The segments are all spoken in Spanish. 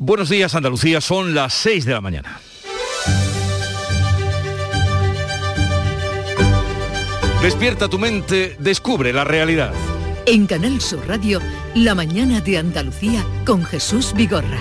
Buenos días Andalucía, son las 6 de la mañana. Despierta tu mente, descubre la realidad. En Canal Sur Radio, La mañana de Andalucía con Jesús Vigorra.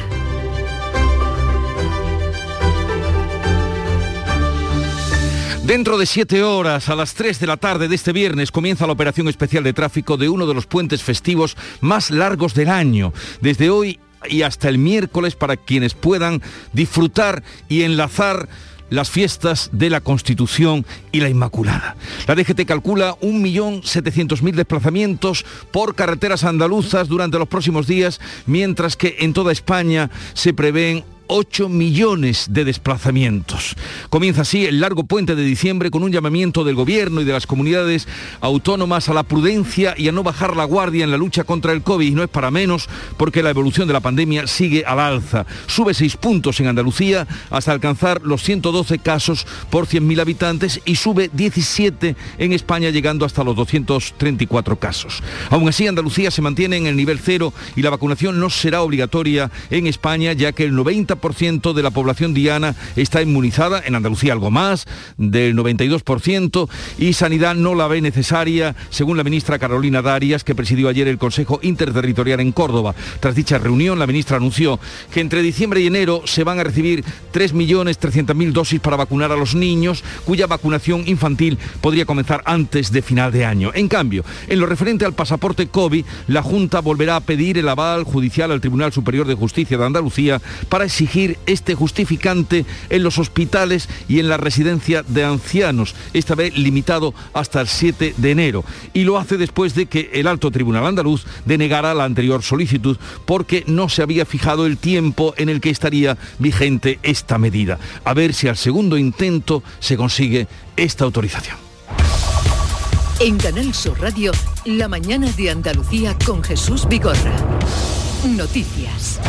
Dentro de siete horas, a las 3 de la tarde de este viernes, comienza la operación especial de tráfico de uno de los puentes festivos más largos del año. Desde hoy y hasta el miércoles para quienes puedan disfrutar y enlazar las fiestas de la Constitución y la Inmaculada. La DGT calcula 1.700.000 desplazamientos por carreteras andaluzas durante los próximos días, mientras que en toda España se prevén 8 millones de desplazamientos. Comienza así el largo puente de diciembre con un llamamiento del gobierno y de las comunidades autónomas a la prudencia y a no bajar la guardia en la lucha contra el COVID. Y no es para menos porque la evolución de la pandemia sigue al alza. Sube 6 puntos en Andalucía hasta alcanzar los 112 casos por 100.000 habitantes y sube 17 en España llegando hasta los 234 casos. Aún así, Andalucía se mantiene en el nivel cero y la vacunación no será obligatoria en España ya que el 90 ciento de la población diana está inmunizada, en Andalucía algo más, del 92%, y Sanidad no la ve necesaria, según la ministra Carolina Darias, que presidió ayer el Consejo Interterritorial en Córdoba. Tras dicha reunión, la ministra anunció que entre diciembre y enero se van a recibir 3.300.000 dosis para vacunar a los niños, cuya vacunación infantil podría comenzar antes de final de año. En cambio, en lo referente al pasaporte COVID, la Junta volverá a pedir el aval judicial al Tribunal Superior de Justicia de Andalucía para exigir este justificante en los hospitales y en la residencia de ancianos, esta vez limitado hasta el 7 de enero. Y lo hace después de que el alto tribunal andaluz denegara la anterior solicitud porque no se había fijado el tiempo en el que estaría vigente esta medida. A ver si al segundo intento se consigue esta autorización. En Canal Sur Radio, la mañana de Andalucía con Jesús Vigorra. Noticias.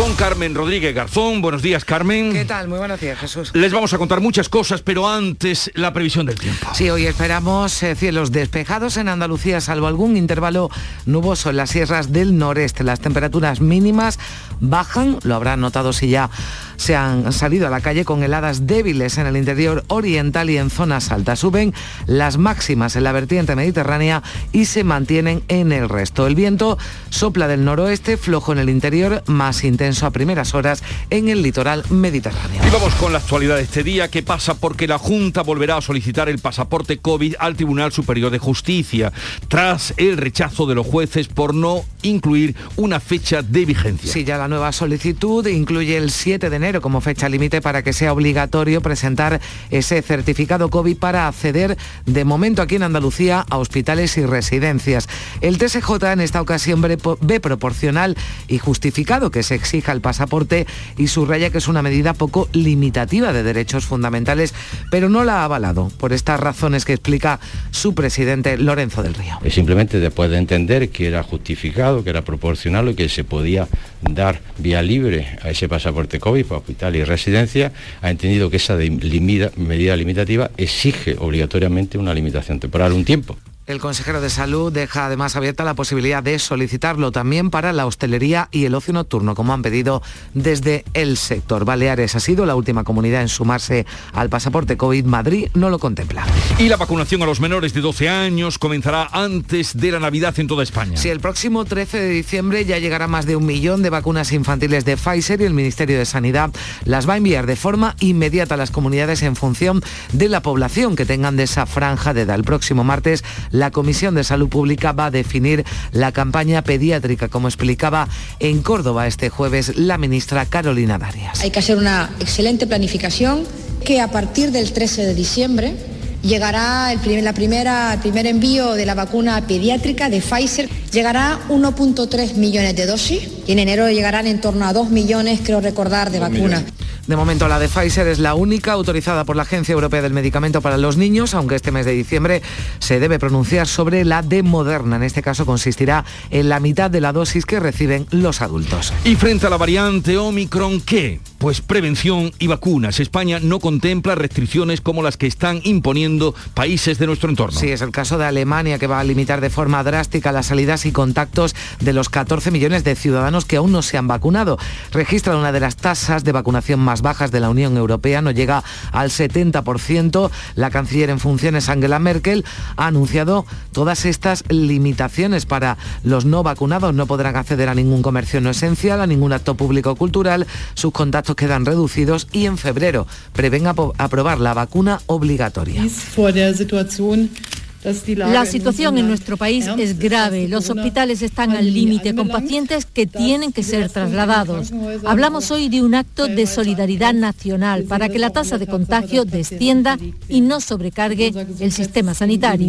Con Carmen Rodríguez Garzón. Buenos días, Carmen. ¿Qué tal? Muy buenos días, Jesús. Les vamos a contar muchas cosas, pero antes la previsión del tiempo. Sí, hoy esperamos eh, cielos despejados en Andalucía, salvo algún intervalo nuboso en las sierras del noreste. Las temperaturas mínimas bajan, lo habrán notado si ya se han salido a la calle con heladas débiles en el interior oriental y en zonas altas. Suben las máximas en la vertiente mediterránea y se mantienen en el resto. El viento sopla del noroeste, flojo en el interior, más intenso a primeras horas en el litoral mediterráneo. Y vamos con la actualidad de este día que pasa porque la Junta volverá a solicitar el pasaporte COVID al Tribunal Superior de Justicia tras el rechazo de los jueces por no incluir una fecha de vigencia. Sí, ya la nueva solicitud incluye el 7 de enero como fecha límite para que sea obligatorio presentar ese certificado COVID para acceder de momento aquí en Andalucía a hospitales y residencias. El TSJ en esta ocasión ve proporcional y justificado que se exija el pasaporte y subraya que es una medida poco limitativa de derechos fundamentales, pero no la ha avalado por estas razones que explica su presidente Lorenzo del Río. Simplemente después de entender que era justificado, que era proporcional y que se podía dar vía libre a ese pasaporte COVID para hospital y residencia, ha entendido que esa medida limitativa exige obligatoriamente una limitación temporal, un tiempo. El consejero de salud deja además abierta la posibilidad de solicitarlo también para la hostelería y el ocio nocturno, como han pedido desde el sector. Baleares ha sido la última comunidad en sumarse al pasaporte COVID. Madrid no lo contempla. Y la vacunación a los menores de 12 años comenzará antes de la Navidad en toda España. Sí, el próximo 13 de diciembre ya llegará más de un millón de vacunas infantiles de Pfizer y el Ministerio de Sanidad las va a enviar de forma inmediata a las comunidades en función de la población que tengan de esa franja de edad. El próximo martes la Comisión de Salud Pública va a definir la campaña pediátrica, como explicaba en Córdoba este jueves la ministra Carolina Darias. Hay que hacer una excelente planificación que a partir del 13 de diciembre llegará el primer, la primera, el primer envío de la vacuna pediátrica de Pfizer. Llegará 1.3 millones de dosis y en enero llegarán en torno a 2 millones, creo recordar, de vacunas. De momento la de Pfizer es la única autorizada por la Agencia Europea del Medicamento para los Niños, aunque este mes de diciembre se debe pronunciar sobre la de Moderna. En este caso consistirá en la mitad de la dosis que reciben los adultos. Y frente a la variante Omicron, ¿qué? Pues prevención y vacunas. España no contempla restricciones como las que están imponiendo países de nuestro entorno. Sí, es el caso de Alemania que va a limitar de forma drástica las salidas y contactos de los 14 millones de ciudadanos que aún no se han vacunado. Registra una de las tasas de vacunación más bajas de la Unión Europea, no llega al 70%. La canciller en funciones Angela Merkel ha anunciado todas estas limitaciones para los no vacunados. No podrán acceder a ningún comercio no esencial, a ningún acto público cultural. Sus contactos quedan reducidos y en febrero prevén aprobar la vacuna obligatoria. La situación en nuestro país es grave. Los hospitales están al límite con pacientes que tienen que ser trasladados. Hablamos hoy de un acto de solidaridad nacional para que la tasa de contagio descienda y no sobrecargue el sistema sanitario.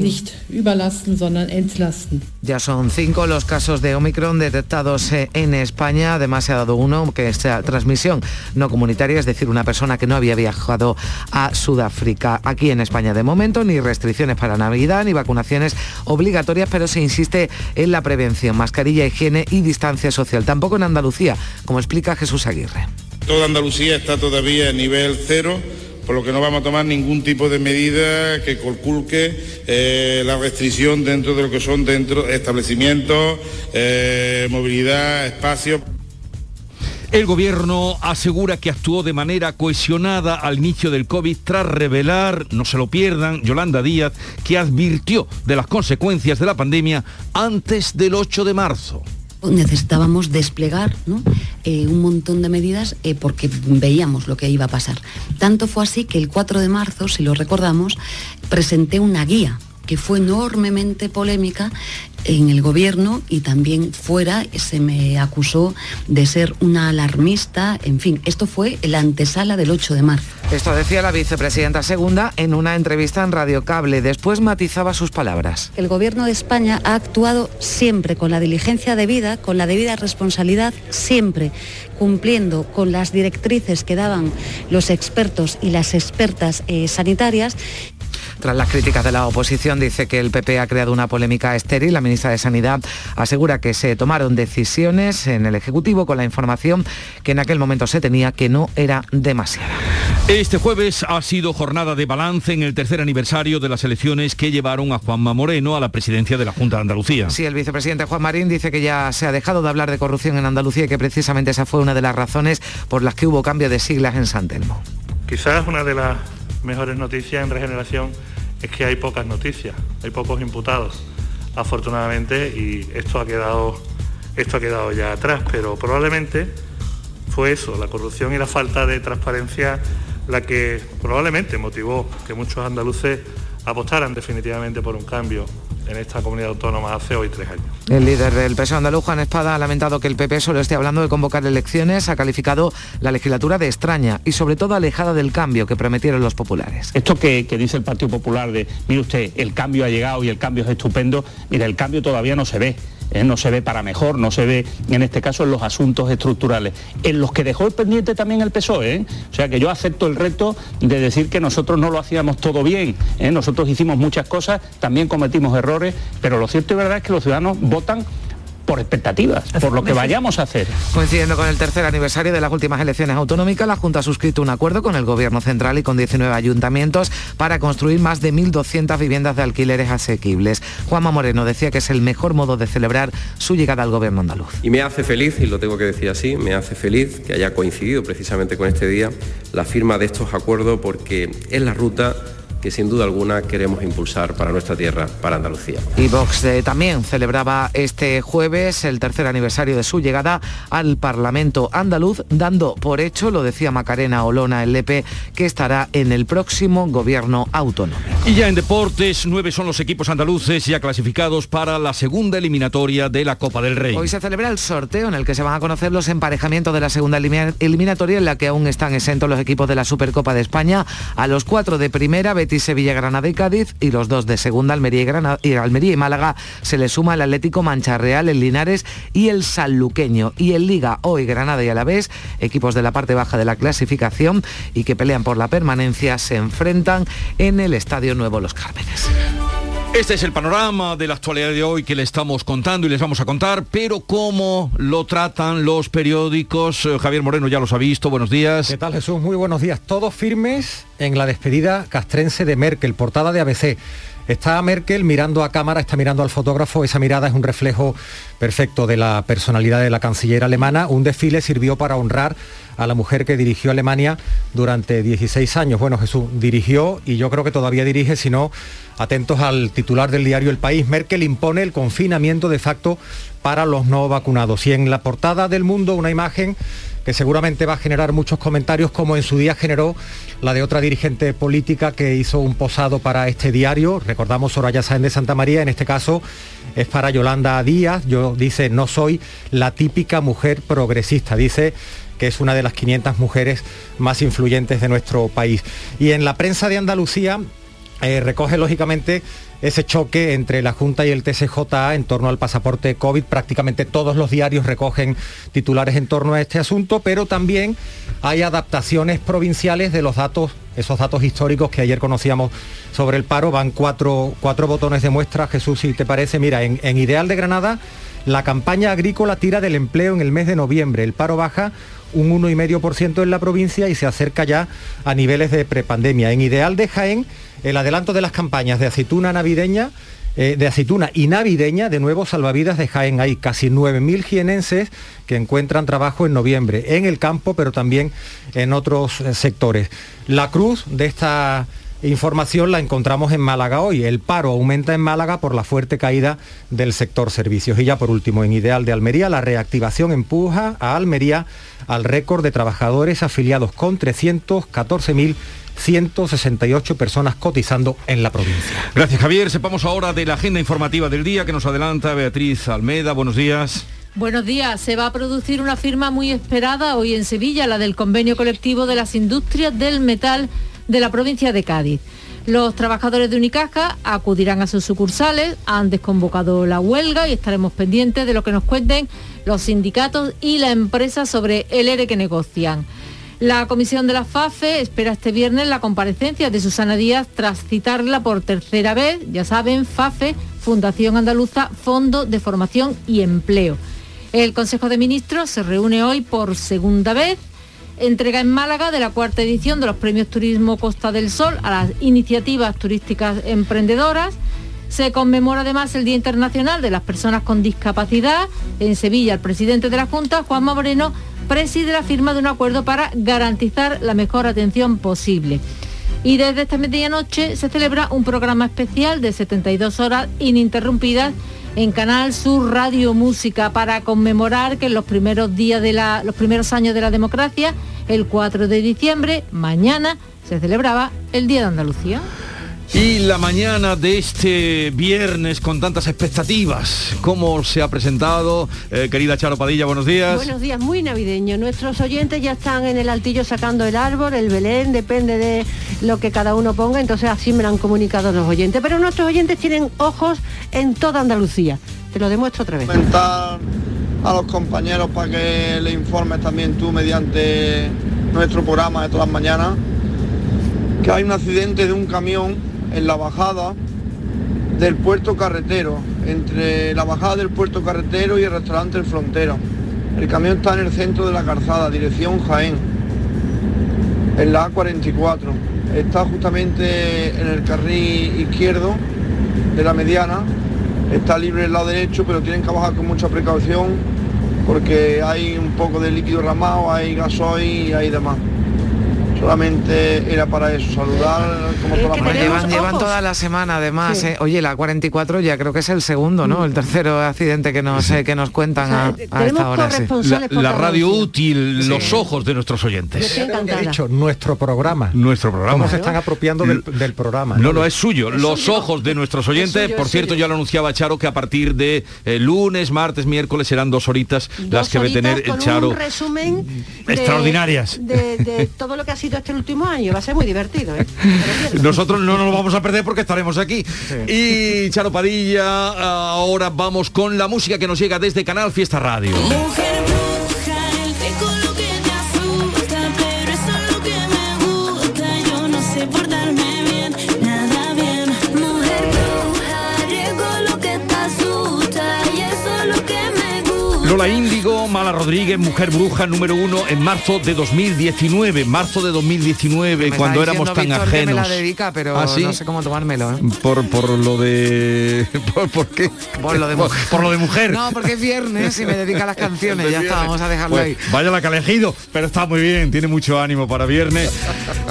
Ya son cinco los casos de Omicron detectados eh, en España. Además se ha dado uno que es transmisión no comunitaria, es decir, una persona que no había viajado a Sudáfrica. Aquí en España de momento ni restricciones para Navidad y vacunaciones obligatorias, pero se insiste en la prevención, mascarilla, higiene y distancia social. Tampoco en Andalucía, como explica Jesús Aguirre. Toda Andalucía está todavía a nivel cero por lo que no vamos a tomar ningún tipo de medida que conculque eh, la restricción dentro de lo que son dentro establecimientos, eh, movilidad, espacios. El gobierno asegura que actuó de manera cohesionada al inicio del COVID tras revelar, no se lo pierdan, Yolanda Díaz, que advirtió de las consecuencias de la pandemia antes del 8 de marzo necesitábamos desplegar eh, un montón de medidas eh, porque veíamos lo que iba a pasar. Tanto fue así que el 4 de marzo, si lo recordamos, presenté una guía que fue enormemente polémica en el gobierno y también fuera se me acusó de ser una alarmista, en fin, esto fue la antesala del 8 de marzo. Esto decía la vicepresidenta segunda en una entrevista en Radio Cable, después matizaba sus palabras. El gobierno de España ha actuado siempre con la diligencia debida, con la debida responsabilidad, siempre cumpliendo con las directrices que daban los expertos y las expertas eh, sanitarias tras las críticas de la oposición, dice que el PP ha creado una polémica estéril. La ministra de Sanidad asegura que se tomaron decisiones en el Ejecutivo con la información que en aquel momento se tenía que no era demasiada. Este jueves ha sido jornada de balance en el tercer aniversario de las elecciones que llevaron a Juanma Moreno a la presidencia de la Junta de Andalucía. Sí, el vicepresidente Juan Marín dice que ya se ha dejado de hablar de corrupción en Andalucía y que precisamente esa fue una de las razones por las que hubo cambio de siglas en San Telmo. Quizás una de las mejores noticias en regeneración es que hay pocas noticias, hay pocos imputados, afortunadamente, y esto ha quedado, esto ha quedado ya atrás, pero probablemente fue eso, la corrupción y la falta de transparencia la que probablemente motivó que muchos andaluces apostaran definitivamente por un cambio en esta comunidad autónoma hace hoy tres años. El líder del PSOE andaluz, Juan Espada, ha lamentado que el PP solo esté hablando de convocar elecciones, ha calificado la legislatura de extraña y sobre todo alejada del cambio que prometieron los populares. Esto que, que dice el Partido Popular de, mire usted, el cambio ha llegado y el cambio es estupendo, mira, el cambio todavía no se ve. ¿Eh? no se ve para mejor, no se ve en este caso en los asuntos estructurales, en los que dejó el pendiente también el PSOE. ¿eh? O sea que yo acepto el reto de decir que nosotros no lo hacíamos todo bien, ¿eh? nosotros hicimos muchas cosas, también cometimos errores, pero lo cierto y verdad es que los ciudadanos votan por expectativas, por lo que vayamos a hacer. Coincidiendo con el tercer aniversario de las últimas elecciones autonómicas, la Junta ha suscrito un acuerdo con el Gobierno Central y con 19 ayuntamientos para construir más de 1.200 viviendas de alquileres asequibles. Juanma Moreno decía que es el mejor modo de celebrar su llegada al Gobierno andaluz. Y me hace feliz, y lo tengo que decir así, me hace feliz que haya coincidido precisamente con este día la firma de estos acuerdos porque es la ruta que sin duda alguna queremos impulsar para nuestra tierra, para Andalucía. Y Vox eh, también celebraba este jueves el tercer aniversario de su llegada al Parlamento andaluz, dando por hecho, lo decía Macarena Olona, el Lepe, que estará en el próximo gobierno autónomo. Y ya en deportes, nueve son los equipos andaluces ya clasificados para la segunda eliminatoria de la Copa del Rey. Hoy se celebra el sorteo en el que se van a conocer los emparejamientos de la segunda eliminatoria en la que aún están exentos los equipos de la Supercopa de España. A los cuatro de primera, Sevilla, Granada y Cádiz y los dos de segunda, Almería y, Granada, y Almería y Málaga, se le suma el Atlético Mancha Real, el Linares y el Sanluqueño. Y en Liga hoy Granada y Alavés, equipos de la parte baja de la clasificación y que pelean por la permanencia, se enfrentan en el Estadio Nuevo Los Cármenes. Este es el panorama de la actualidad de hoy que le estamos contando y les vamos a contar, pero cómo lo tratan los periódicos. Eh, Javier Moreno ya los ha visto, buenos días. ¿Qué tal Jesús? Muy buenos días. Todos firmes en la despedida castrense de Merkel, portada de ABC. Está Merkel mirando a cámara, está mirando al fotógrafo, esa mirada es un reflejo perfecto de la personalidad de la canciller alemana. Un desfile sirvió para honrar a la mujer que dirigió Alemania durante 16 años. Bueno, Jesús dirigió y yo creo que todavía dirige, si no, atentos al titular del diario El País, Merkel impone el confinamiento de facto para los no vacunados. Y en la portada del mundo una imagen que seguramente va a generar muchos comentarios, como en su día generó la de otra dirigente política que hizo un posado para este diario. Recordamos Soraya Sáenz de Santa María, en este caso es para Yolanda Díaz. Yo dice, no soy la típica mujer progresista. Dice que es una de las 500 mujeres más influyentes de nuestro país. Y en la prensa de Andalucía eh, recoge lógicamente ese choque entre la Junta y el TSJA en torno al pasaporte COVID. Prácticamente todos los diarios recogen titulares en torno a este asunto, pero también hay adaptaciones provinciales de los datos, esos datos históricos que ayer conocíamos sobre el paro. Van cuatro, cuatro botones de muestra, Jesús, si te parece. Mira, en Ideal de Granada, la campaña agrícola tira del empleo en el mes de noviembre. El paro baja un 1,5% en la provincia y se acerca ya a niveles de prepandemia. En Ideal de Jaén, el adelanto de las campañas de aceituna navideña eh, de aceituna y navideña, de nuevo salvavidas de Jaén. Hay casi 9.000 jienenses que encuentran trabajo en noviembre, en el campo, pero también en otros eh, sectores. La cruz de esta información la encontramos en Málaga hoy. El paro aumenta en Málaga por la fuerte caída del sector servicios. Y ya por último, en Ideal de Almería, la reactivación empuja a Almería al récord de trabajadores afiliados con 314.000 168 personas cotizando en la provincia. Gracias Javier. Sepamos ahora de la agenda informativa del día que nos adelanta Beatriz Almeda. Buenos días. Buenos días. Se va a producir una firma muy esperada hoy en Sevilla, la del convenio colectivo de las industrias del metal de la provincia de Cádiz. Los trabajadores de Unicaja acudirán a sus sucursales, han desconvocado la huelga y estaremos pendientes de lo que nos cuenten los sindicatos y la empresa sobre el ERE que negocian. La comisión de la FAFE espera este viernes la comparecencia de Susana Díaz tras citarla por tercera vez. Ya saben, FAFE, Fundación Andaluza, Fondo de Formación y Empleo. El Consejo de Ministros se reúne hoy por segunda vez. Entrega en Málaga de la cuarta edición de los Premios Turismo Costa del Sol a las iniciativas turísticas emprendedoras. Se conmemora además el Día Internacional de las Personas con Discapacidad. En Sevilla, el presidente de la Junta, Juanma Moreno, preside la firma de un acuerdo para garantizar la mejor atención posible. Y desde esta medianoche se celebra un programa especial de 72 horas ininterrumpidas en Canal Sur Radio Música para conmemorar que en los primeros días de la, los primeros años de la democracia, el 4 de diciembre, mañana, se celebraba el Día de Andalucía. Y la mañana de este viernes con tantas expectativas, ¿cómo se ha presentado? Eh, querida Charo Padilla, buenos días. Buenos días, muy navideño. Nuestros oyentes ya están en el altillo sacando el árbol, el Belén, depende de lo que cada uno ponga, entonces así me lo han comunicado los oyentes. Pero nuestros oyentes tienen ojos en toda Andalucía. Te lo demuestro otra vez. Comentar a los compañeros para que le informes también tú mediante nuestro programa de todas las mañanas que hay un accidente de un camión en la bajada del puerto carretero, entre la bajada del puerto carretero y el restaurante El Frontero. El camión está en el centro de la calzada, dirección Jaén, en la A44. Está justamente en el carril izquierdo de la mediana, está libre el lado derecho, pero tienen que bajar con mucha precaución porque hay un poco de líquido ramado, hay gasoil y hay demás solamente era para eso, saludar como todas las llevan, llevan toda la semana además. Eh. Oye, la 44 ya creo que es el segundo, ¿no? El tercero accidente que nos, que nos cuentan a, esta hora. La, radio útil, los ojos de nuestros oyentes. He dicho, nuestro programa. Nuestro programa. ¿Cómo se están apropiando del, programa? No, no, es suyo. los ojos de nuestros oyentes. Por cierto, ya lo anunciaba Charo que a partir de eh, lunes, martes, miércoles serán dos horitas las que va a tener el Charo. Un resumen extraordinarias. De, todo lo que ha sido este último año. Va a ser muy divertido. ¿eh? Nosotros no nos lo vamos a perder porque estaremos aquí. Y Charo Padilla, ahora vamos con la música que nos llega desde Canal Fiesta Radio. Lola Índigo, Mala Rodríguez, Mujer Bruja número uno en marzo de 2019, marzo de 2019, Me cuando éramos tan Víctor ajenos. me la dedica, pero ¿Ah, sí? no sé cómo tomármelo. ¿eh? Por, por lo de... ¿Por, por qué? Por lo de Por- lo de mujer. No, porque es viernes y me dedica a las canciones. Ya está, vamos a dejarlo Pues, ahí. Vaya la que ha elegido, pero está muy bien, tiene mucho ánimo para viernes.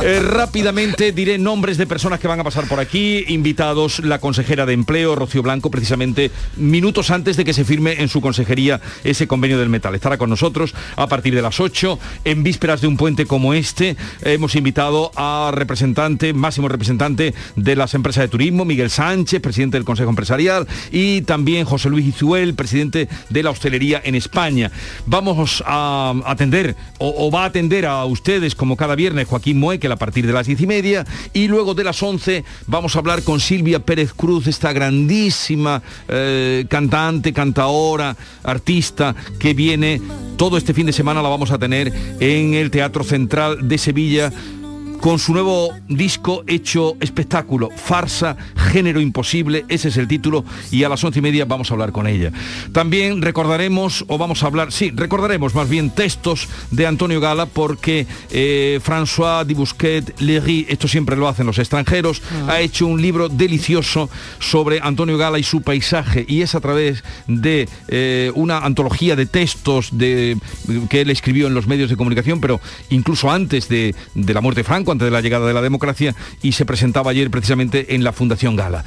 Eh, rápidamente diré nombres de personas que van a pasar por aquí, invitados la consejera de empleo, Rocío Blanco, precisamente minutos antes de que se firme en su consejería ese convenio del metal. Estará con nosotros a partir de las 8, en vísperas de un puente como este. Hemos invitado a representante, máximo representante de las empresas de turismo, Miguel Sánchez, presidente del Consejo Empresarial, y también José Luis Izuel, presidente de la hostelería en España. Vamos a atender, o, va a atender a ustedes, como cada viernes, Joaquín Moekel a partir de las diez y media, y luego de las 11 vamos a hablar con Silvia Pérez Cruz, esta grandísima eh, cantante, cantaora, artista, que viene. Todo este fin de semana, la vamos a tener en el Teatro Central de Sevilla con su nuevo disco hecho espectáculo, farsa, género imposible, ese es el título, y a las once y media vamos a hablar con ella. También recordaremos, o vamos a hablar, sí, recordaremos más bien textos de Antonio Gala, porque eh, François Dibusquet Léry, esto siempre lo hacen los extranjeros, ha hecho un libro delicioso sobre Antonio Gala y su paisaje, y es a través de eh, una antología de textos de, que él escribió en los medios de comunicación, pero incluso antes de, de la muerte de Franco, antes de la llegada de la democracia, y se presentaba ayer precisamente en la Fundación Gala.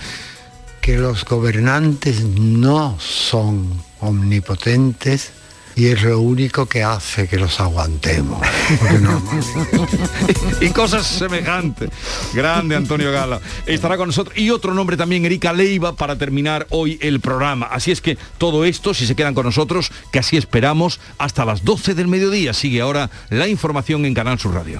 que los gobernantes no son omnipotentes y es lo único que hace que los aguantemos. No- y cosas semejantes. Grande Antonio Gala. Estará con nosotros. Y otro nombre también, Erika Leiva, para terminar hoy el programa. Así es que todo esto, si se quedan con nosotros, que así esperamos, hasta las 12 del mediodía. Sigue ahora la información en Canal Sur Radio.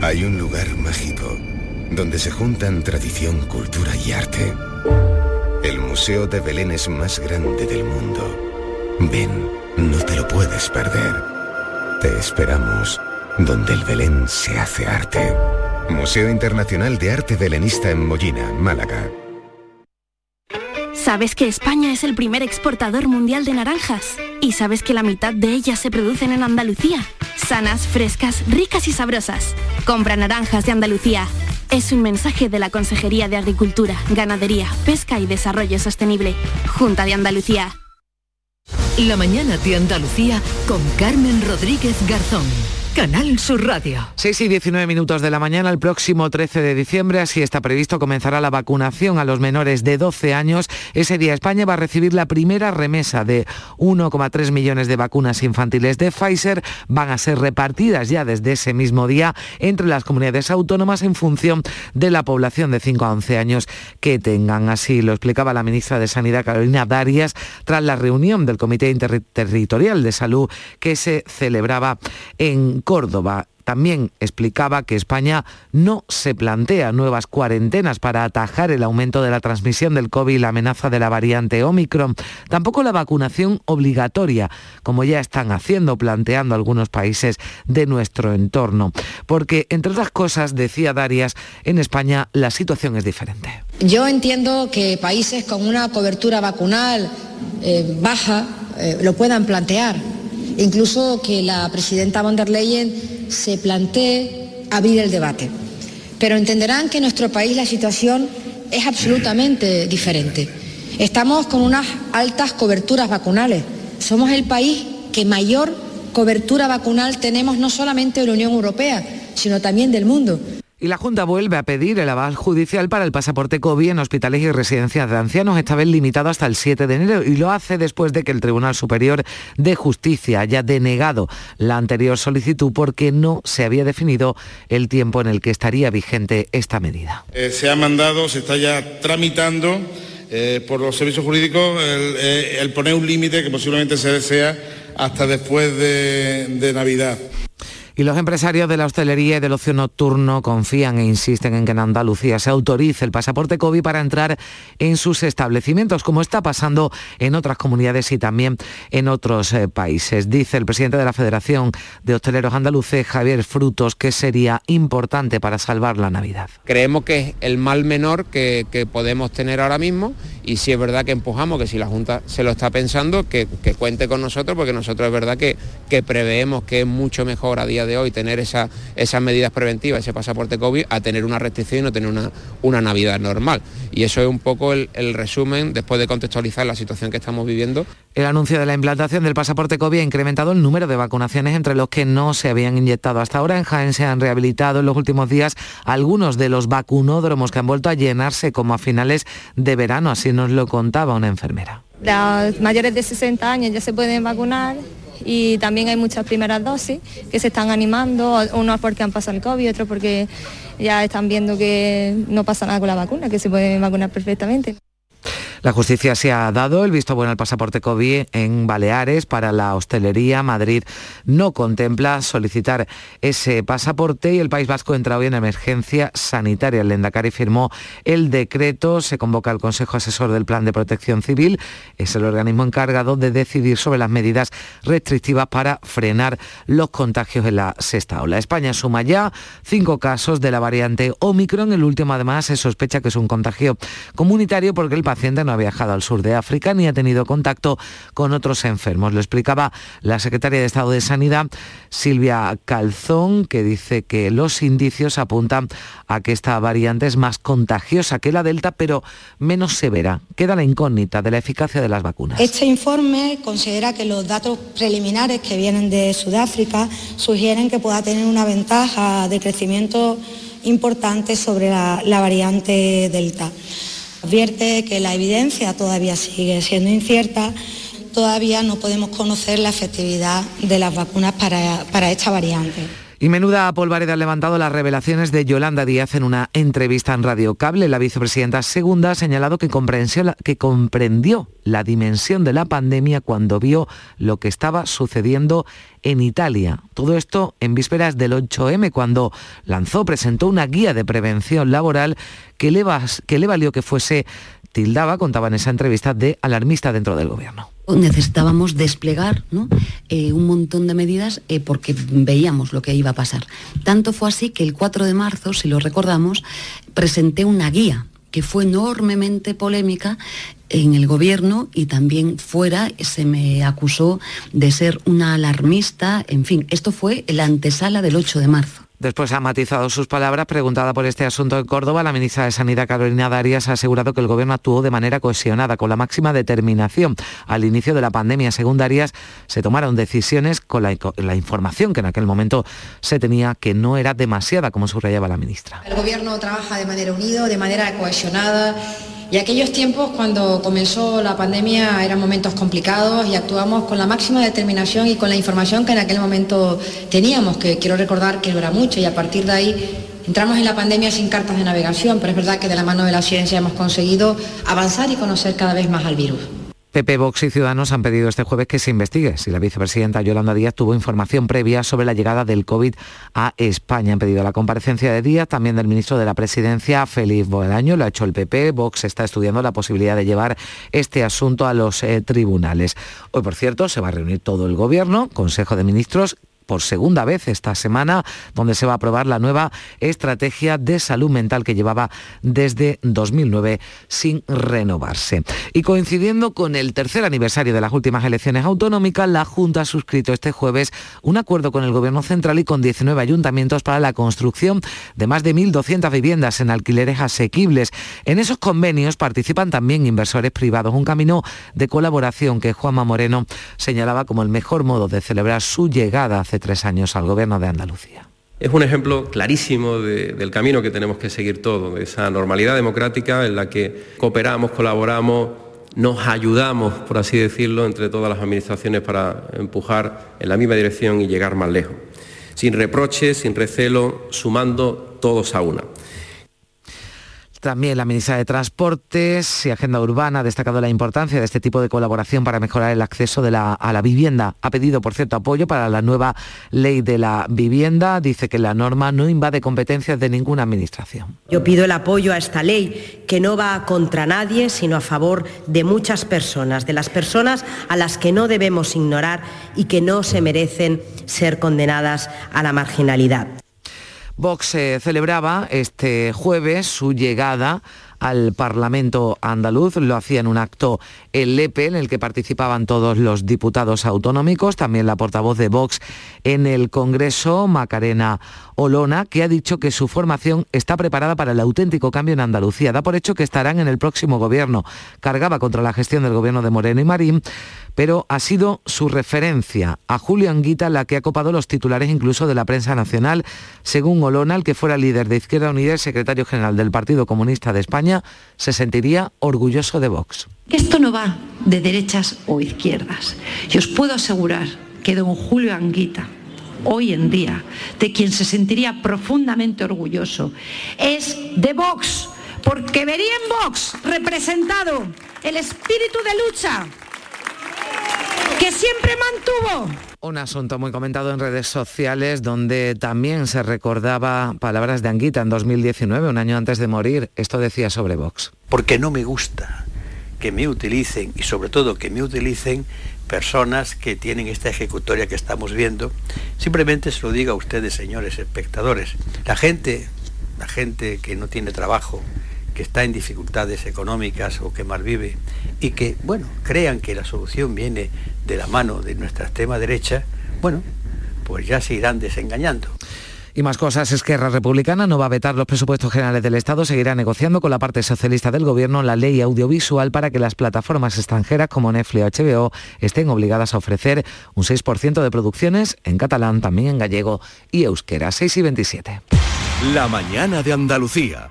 Hay un lugar mágico donde se juntan tradición, cultura y arte. El Museo de Belén es más grande del mundo. Ven, no te lo puedes perder. Te esperamos donde el Belén se hace arte. Museo Internacional de Arte Belenista en Mollina, Málaga. ¿Sabes que España es el primer exportador mundial de naranjas? ¿Y sabes que la mitad de ellas se producen en Andalucía? Sanas, frescas, ricas y sabrosas. Compra naranjas de Andalucía. Es un mensaje de la Consejería de Agricultura, Ganadería, Pesca y Desarrollo Sostenible. Junta de Andalucía. La mañana de Andalucía con Carmen Rodríguez Garzón. Canal Sur Radio. 6 y 19 minutos de la mañana, el próximo 13 de diciembre, así está previsto, comenzará la vacunación a los menores de 12 años. Ese día España va a recibir la primera remesa de 1,3 millones de vacunas infantiles de Pfizer. Van a ser repartidas ya desde ese mismo día entre las comunidades autónomas en función de la población de 5 a 11 años que tengan. Así lo explicaba la ministra de Sanidad, Carolina Darias, tras la reunión del Comité Interterritorial de Salud que se celebraba en Córdoba También explicaba que España no se plantea nuevas cuarentenas para atajar el aumento de la transmisión del COVID y la amenaza de la variante Omicron. Tampoco la vacunación obligatoria, como ya están haciendo, planteando algunos países de nuestro entorno. Porque, entre otras cosas, decía Darias, en España la situación es diferente. Yo entiendo que países con una cobertura vacunal eh, baja eh, lo puedan plantear. Incluso que la presidenta von der Leyen se plantee abrir el debate. Pero entenderán que en nuestro país la situación es absolutamente diferente. Estamos con unas altas coberturas vacunales. Somos el país que mayor cobertura vacunal tenemos no solamente de la Unión Europea, sino también del mundo. Y la Junta vuelve a pedir el aval judicial para el pasaporte COVID en hospitales y residencias de ancianos, esta vez limitado hasta el 7 de enero, y lo hace después de que el Tribunal Superior de Justicia haya denegado la anterior solicitud porque no se había definido el tiempo en el que estaría vigente esta medida. Eh, se ha mandado, se está ya tramitando eh, por los servicios jurídicos el, eh, el poner un límite que posiblemente se desea hasta después de, de Navidad. Y los empresarios de la hostelería y del ocio nocturno confían e insisten en que en Andalucía se autorice el pasaporte COVID para entrar en sus establecimientos, como está pasando en otras comunidades y también en otros eh, países. Dice el presidente de la Federación de Hosteleros Andaluces, Javier Frutos, que sería importante para salvar la Navidad. Creemos que es el mal menor que, podemos tener ahora mismo y si es verdad que empujamos, que si la Junta se lo está pensando, que, que cuente con nosotros, porque nosotros es verdad que, que preveemos que es mucho mejor a día de hoy tener esa, esas medidas preventivas, ese pasaporte COVID, a tener una restricción y no tener una, una Navidad normal. Y eso es un poco el, el resumen, después de contextualizar la situación que estamos viviendo. El anuncio de la implantación del pasaporte COVID ha incrementado el número de vacunaciones entre los que no se habían inyectado hasta ahora. En Jaén se han rehabilitado en los últimos días algunos de los vacunódromos que han vuelto a llenarse como a finales de verano, así nos lo contaba una enfermera. Los mayores de 60 años ya se pueden vacunar y también hay muchas primeras dosis que se están animando, unos porque han pasado el COVID, otros porque ya están viendo que no pasa nada con la vacuna, que se pueden vacunar perfectamente. La justicia se ha dado el visto bueno al pasaporte COVID en Baleares para la hostelería. Madrid no contempla solicitar ese pasaporte y el País Vasco entra hoy en emergencia sanitaria. El Lendakari firmó el decreto, se convoca al Consejo Asesor del Plan de Protección Civil. Es el organismo encargado de decidir sobre las medidas restrictivas para frenar los contagios en la sexta ola. España suma ya cinco casos de la variante Omicron. El último además se sospecha que es un contagio comunitario porque el paciente no ha viajado al sur de África ni ha tenido contacto con otros enfermos. Lo explicaba la secretaria de Estado de Sanidad, Silvia Calzón, que dice que los indicios apuntan a que esta variante es más contagiosa que la Delta, pero menos severa. Queda la incógnita de la eficacia de las vacunas. Este informe considera que los datos preliminares que vienen de Sudáfrica sugieren que pueda tener una ventaja de crecimiento importante sobre la, la variante Delta. Advierte que la evidencia todavía sigue siendo incierta, todavía no podemos conocer la efectividad de las vacunas para, para esta variante. Y menuda polvareda han levantado las revelaciones de Yolanda Díaz en una entrevista en Radio Cable. La vicepresidenta segunda ha señalado que comprendió, la, dimensión de la pandemia cuando vio lo que estaba sucediendo en Italia. Todo esto en vísperas del 8M, cuando lanzó, presentó una guía de prevención laboral que le, que le valió que fuese tildaba, contaba en esa entrevista, de alarmista dentro del gobierno necesitábamos desplegar eh, un montón de medidas eh, porque veíamos lo que iba a pasar. Tanto fue así que el 4 de marzo, si lo recordamos, presenté una guía que fue enormemente polémica en el gobierno y también fuera se me acusó de ser una alarmista, en fin, esto fue la antesala del 8 de marzo. Después ha matizado sus palabras. Preguntada por este asunto en Córdoba, la ministra de Sanidad, Carolina Darias, ha asegurado que el gobierno actuó de manera cohesionada, con la máxima determinación. Al inicio de la pandemia, según Darias, se tomaron decisiones con la, la información que en aquel momento se tenía, que no era demasiada, como subrayaba la ministra. El gobierno trabaja de manera unida, de manera cohesionada. Y aquellos tiempos cuando comenzó la pandemia eran momentos complicados y actuamos con la máxima determinación y con la información que en aquel momento teníamos, que quiero recordar que no era mucho y a partir de ahí entramos en la pandemia sin cartas de navegación, pero es verdad que de la mano de la ciencia hemos conseguido avanzar y conocer cada vez más al virus. PP, Vox y Ciudadanos han pedido este jueves que se investigue si la vicepresidenta Yolanda Díaz tuvo información previa sobre la llegada del COVID a España. Han pedido la comparecencia de Díaz, también del ministro de la Presidencia, Félix Boelaño. Lo ha hecho el PP. Vox está estudiando la posibilidad de llevar este asunto a los eh, tribunales. Hoy, por cierto, se va a reunir todo el Gobierno, Consejo de Ministros por segunda vez esta semana, donde se va a aprobar la nueva estrategia de salud mental que llevaba desde 2009 sin renovarse. Y coincidiendo con el tercer aniversario de las últimas elecciones autonómicas, la Junta ha suscrito este jueves un acuerdo con el Gobierno Central y con 19 ayuntamientos para la construcción de más de 1.200 viviendas en alquileres asequibles. En esos convenios participan también inversores privados, un camino de colaboración que Juanma Moreno señalaba como el mejor modo de celebrar su llegada hace tres años al Gobierno de Andalucía. Es un ejemplo clarísimo de, del camino que tenemos que seguir todos, de esa normalidad democrática en la que cooperamos, colaboramos, nos ayudamos, por así decirlo, entre todas las administraciones para empujar en la misma dirección y llegar más lejos. Sin reproches, sin recelo, sumando todos a una. También la ministra de Transportes y Agenda Urbana ha destacado la importancia de este tipo de colaboración para mejorar el acceso a la vivienda. Ha pedido, por cierto, apoyo para la nueva ley de la vivienda. Dice que la norma no invade competencias de ninguna administración. Yo pido el apoyo a esta ley que no va contra nadie, sino a favor de muchas personas, de las personas a las que no debemos ignorar y que no se merecen ser condenadas a la marginalidad. Vox eh, celebraba este jueves su llegada al Parlamento andaluz. Lo hacía en un acto en Lepe, en el que participaban todos los diputados autonómicos, también la portavoz de Vox en el Congreso, Macarena Olona, que ha dicho que su formación está preparada para el auténtico cambio en Andalucía. Da por hecho que estarán en el próximo gobierno. Cargaba contra la gestión del gobierno de Moreno y Marín, pero ha sido su referencia a Julio Anguita la que ha copado los titulares incluso de la prensa nacional. Según Olona, el que fuera líder de Izquierda Unida y secretario general del Partido Comunista de España, se sentiría orgulloso de Vox. Esto no va de derechas o izquierdas. Y os puedo asegurar que don Julio Anguita, hoy en día, de quien se sentiría profundamente orgulloso, es de Vox, porque vería en Vox representado el espíritu de lucha que siempre mantuvo. Un asunto muy comentado en redes sociales donde también se recordaba palabras de Anguita en 2019, un año antes de morir. Esto decía sobre Vox. Porque no me gusta que me utilicen y sobre todo que me utilicen personas que tienen esta ejecutoria que estamos viendo. Simplemente se lo digo a ustedes, señores espectadores. La gente, la gente que no tiene trabajo, que está en dificultades económicas o que mal vive y que, bueno, crean que la solución viene de la mano de nuestra extrema derecha, bueno, pues ya se irán desengañando. Y más cosas, Esquerra Republicana no va a vetar los presupuestos generales del Estado, seguirá negociando con la parte socialista del Gobierno la ley audiovisual para que las plataformas extranjeras como Netflix o HBO estén obligadas a ofrecer un 6% de producciones en catalán, también en gallego y euskera, 6 y 27. La mañana de Andalucía.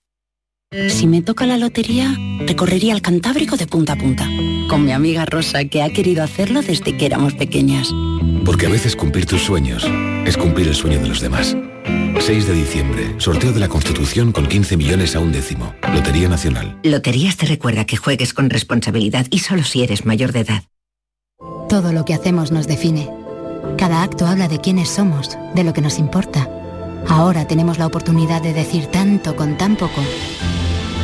Si me toca la lotería, recorrería el Cantábrico de punta a punta, con mi amiga Rosa, que ha querido hacerlo desde que éramos pequeñas. Porque a veces cumplir tus sueños es cumplir el sueño de los demás. 6 de diciembre, sorteo de la Constitución con 15 millones a un décimo. Lotería Nacional. Loterías te recuerda que juegues con responsabilidad y solo si eres mayor de edad. Todo lo que hacemos nos define. Cada acto habla de quiénes somos, de lo que nos importa. Ahora tenemos la oportunidad de decir tanto con tan poco.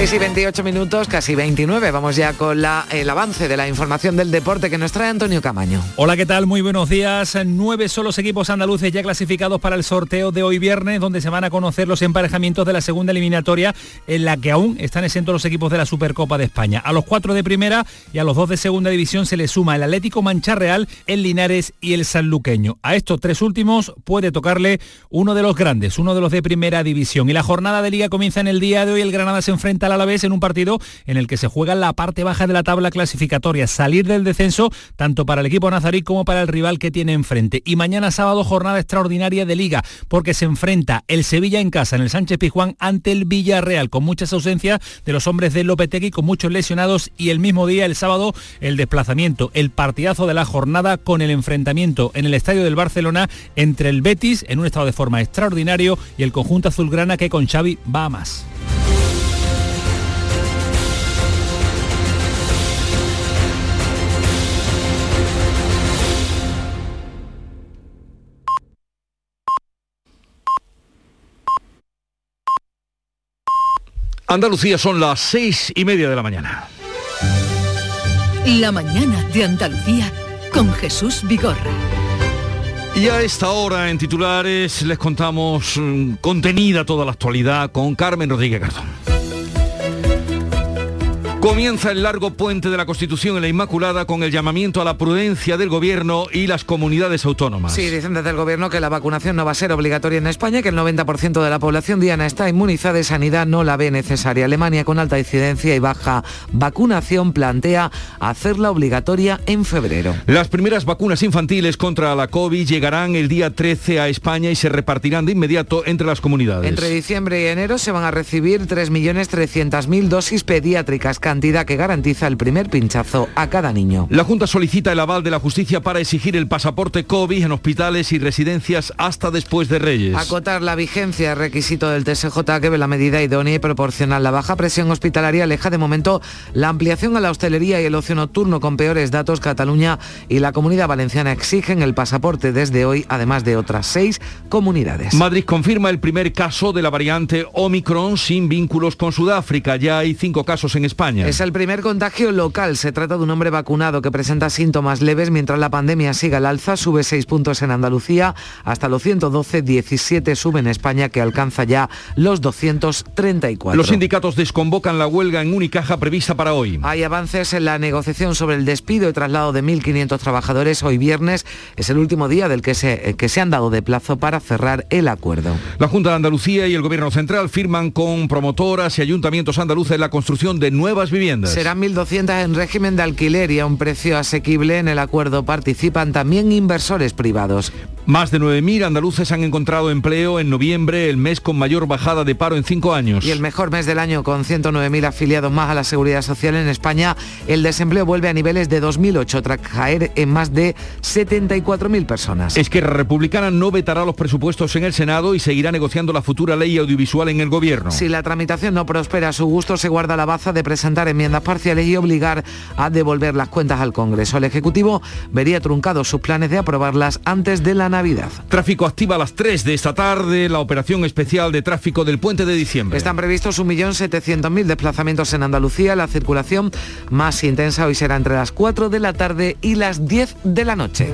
6 y 28 minutos, casi 29. Vamos ya con la, el avance de la información del deporte que nos trae Antonio Camaño. Hola, ¿qué tal? Muy buenos días. Nueve son los equipos andaluces ya clasificados para el sorteo de hoy viernes, donde se van a conocer los emparejamientos de la segunda eliminatoria, en la que aún están exentos los equipos de la Supercopa de España. A los cuatro de primera y a los dos de segunda división se le suma el Atlético Mancha Real, el Linares y el Sanluqueño. A estos tres últimos puede tocarle uno de los grandes, uno de los de primera división. Y la jornada de liga comienza en el día de hoy. El Granada se enfrenta al Alavés en un partido en el que se juega la parte baja de la tabla clasificatoria, salir del descenso tanto para el equipo nazarí como para el rival que tiene enfrente. Y mañana sábado jornada extraordinaria de liga porque se enfrenta el Sevilla en casa en el Sánchez Pizjuán ante el Villarreal con muchas ausencias de los hombres de Lopetegui con muchos lesionados y el mismo día el sábado el desplazamiento, el partidazo de la jornada con el enfrentamiento en el estadio del Barcelona entre el Betis en un estado de forma extraordinario y el conjunto azulgrana que con Xavi va a más. Andalucía son las seis y media de la mañana. La mañana de Andalucía con Jesús Vigorra. Y a esta hora en titulares les contamos mm, contenida toda la actualidad con Carmen Rodríguez Garzón. Comienza el largo puente de la Constitución en la Inmaculada con el llamamiento a la prudencia del Gobierno y las comunidades autónomas. Sí, dicen desde el Gobierno que la vacunación no va a ser obligatoria en España, que el 90% de la población diana está inmunizada y Sanidad no la ve necesaria. Alemania, con alta incidencia y baja vacunación, plantea hacerla obligatoria en febrero. Las primeras vacunas infantiles contra la COVID llegarán el día 13 a España y se repartirán de inmediato entre las comunidades. Entre diciembre y enero se van a recibir 3.300.000 dosis pediátricas cantidad que garantiza el primer pinchazo a cada niño. La Junta solicita el aval de la justicia para exigir el pasaporte COVID en hospitales y residencias hasta después de Reyes. Acotar la vigencia, requisito del TSJ que ve la medida idónea y proporcional. La baja presión hospitalaria aleja de momento la ampliación a la hostelería y el ocio nocturno con peores datos. Cataluña y la Comunidad Valenciana exigen el pasaporte desde hoy, además de otras seis comunidades. Madrid confirma el primer caso de la variante Omicron sin vínculos con Sudáfrica. Ya hay cinco casos en España. Es el primer contagio local. Se trata de un hombre vacunado que presenta síntomas leves mientras la pandemia sigue al alza. Sube 6 puntos en Andalucía hasta los 112, 17 sube en España que alcanza ya los 234. Los sindicatos desconvocan la huelga en Unicaja prevista para hoy. Hay avances en la negociación sobre el despido y traslado de 1.500 trabajadores. Hoy viernes es el último día del que se, que se han dado de plazo para cerrar el acuerdo. La Junta de Andalucía y el Gobierno Central firman con promotoras y ayuntamientos andaluces la construcción de nuevas viviendas. Serán 1.200 en régimen de alquiler y a un precio asequible. En el acuerdo participan también inversores privados. Más de 9.000 andaluces han encontrado empleo en noviembre, el mes con mayor bajada de paro en cinco años. Y el mejor mes del año con 109.000 afiliados más a la seguridad social en España. El desempleo vuelve a niveles de 2008 tras caer en más de 74.000 personas. Esquerra Republicana no vetará los presupuestos en el Senado y seguirá negociando la futura ley audiovisual en el Gobierno. Si la tramitación no prospera a su gusto, se guarda la baza de presentar enmiendas parciales y obligar a devolver las cuentas al Congreso. El Ejecutivo vería truncados sus planes de aprobarlas antes de la Navidad. Tráfico activa a las 3 de esta tarde la operación especial de tráfico del puente de diciembre. Están previstos 1.700.000 desplazamientos en Andalucía. La circulación más intensa hoy será entre las 4 de la tarde y las 10 de la noche.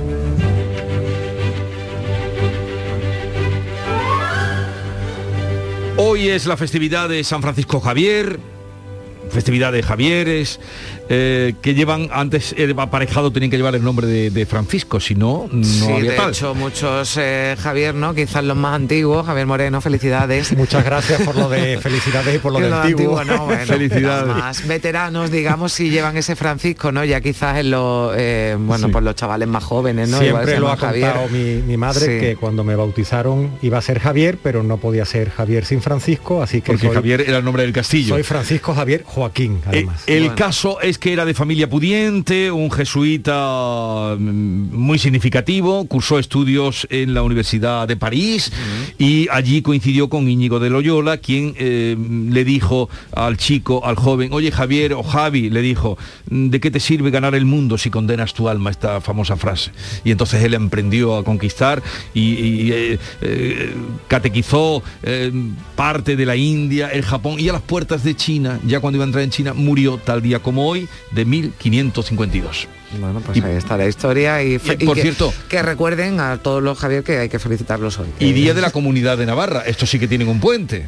Hoy es la festividad de San Francisco Javier, festividad de Javieres, eh, que llevan, antes el aparejado tenían que llevar el nombre de, de Francisco, si no, no sí, había de tal. hecho, muchos eh, Javier, ¿no? Quizás los más antiguos, Javier Moreno, felicidades. Muchas gracias por lo de felicidades y por lo de lo antiguo. antiguo, ¿no? Bueno, Felicidades. Más veteranos, digamos, si llevan ese Francisco, ¿no? Ya quizás en los, eh, bueno, pues los chavales más jóvenes, ¿no? Siempre lo ha Javier. contado mi, mi madre Sí. que cuando me bautizaron iba a ser Javier, pero no podía ser Javier sin Francisco, así que Porque soy, Javier era el nombre del castillo. soy Francisco Javier Joaquín, además. Eh, el caso es que era de familia pudiente, un jesuita mm, muy significativo, cursó estudios en la Universidad de París y allí coincidió con Íñigo de Loyola, quien eh, le dijo al chico, al joven, oye Javier o Javi, le dijo, ¿de qué te sirve ganar el mundo si condenas tu alma? Esta famosa frase. Y entonces él emprendió a conquistar y, y, eh, eh, catequizó parte de la India, el Japón y a las puertas de China, ya cuando iba a entrar en China, murió tal día como hoy de 1552. Bueno, pues ahí está la historia y, y, por que, cierto que recuerden a todos los Javier que hay que felicitarlos hoy. Y Día de la Comunidad de Navarra, estos sí que tienen un puente.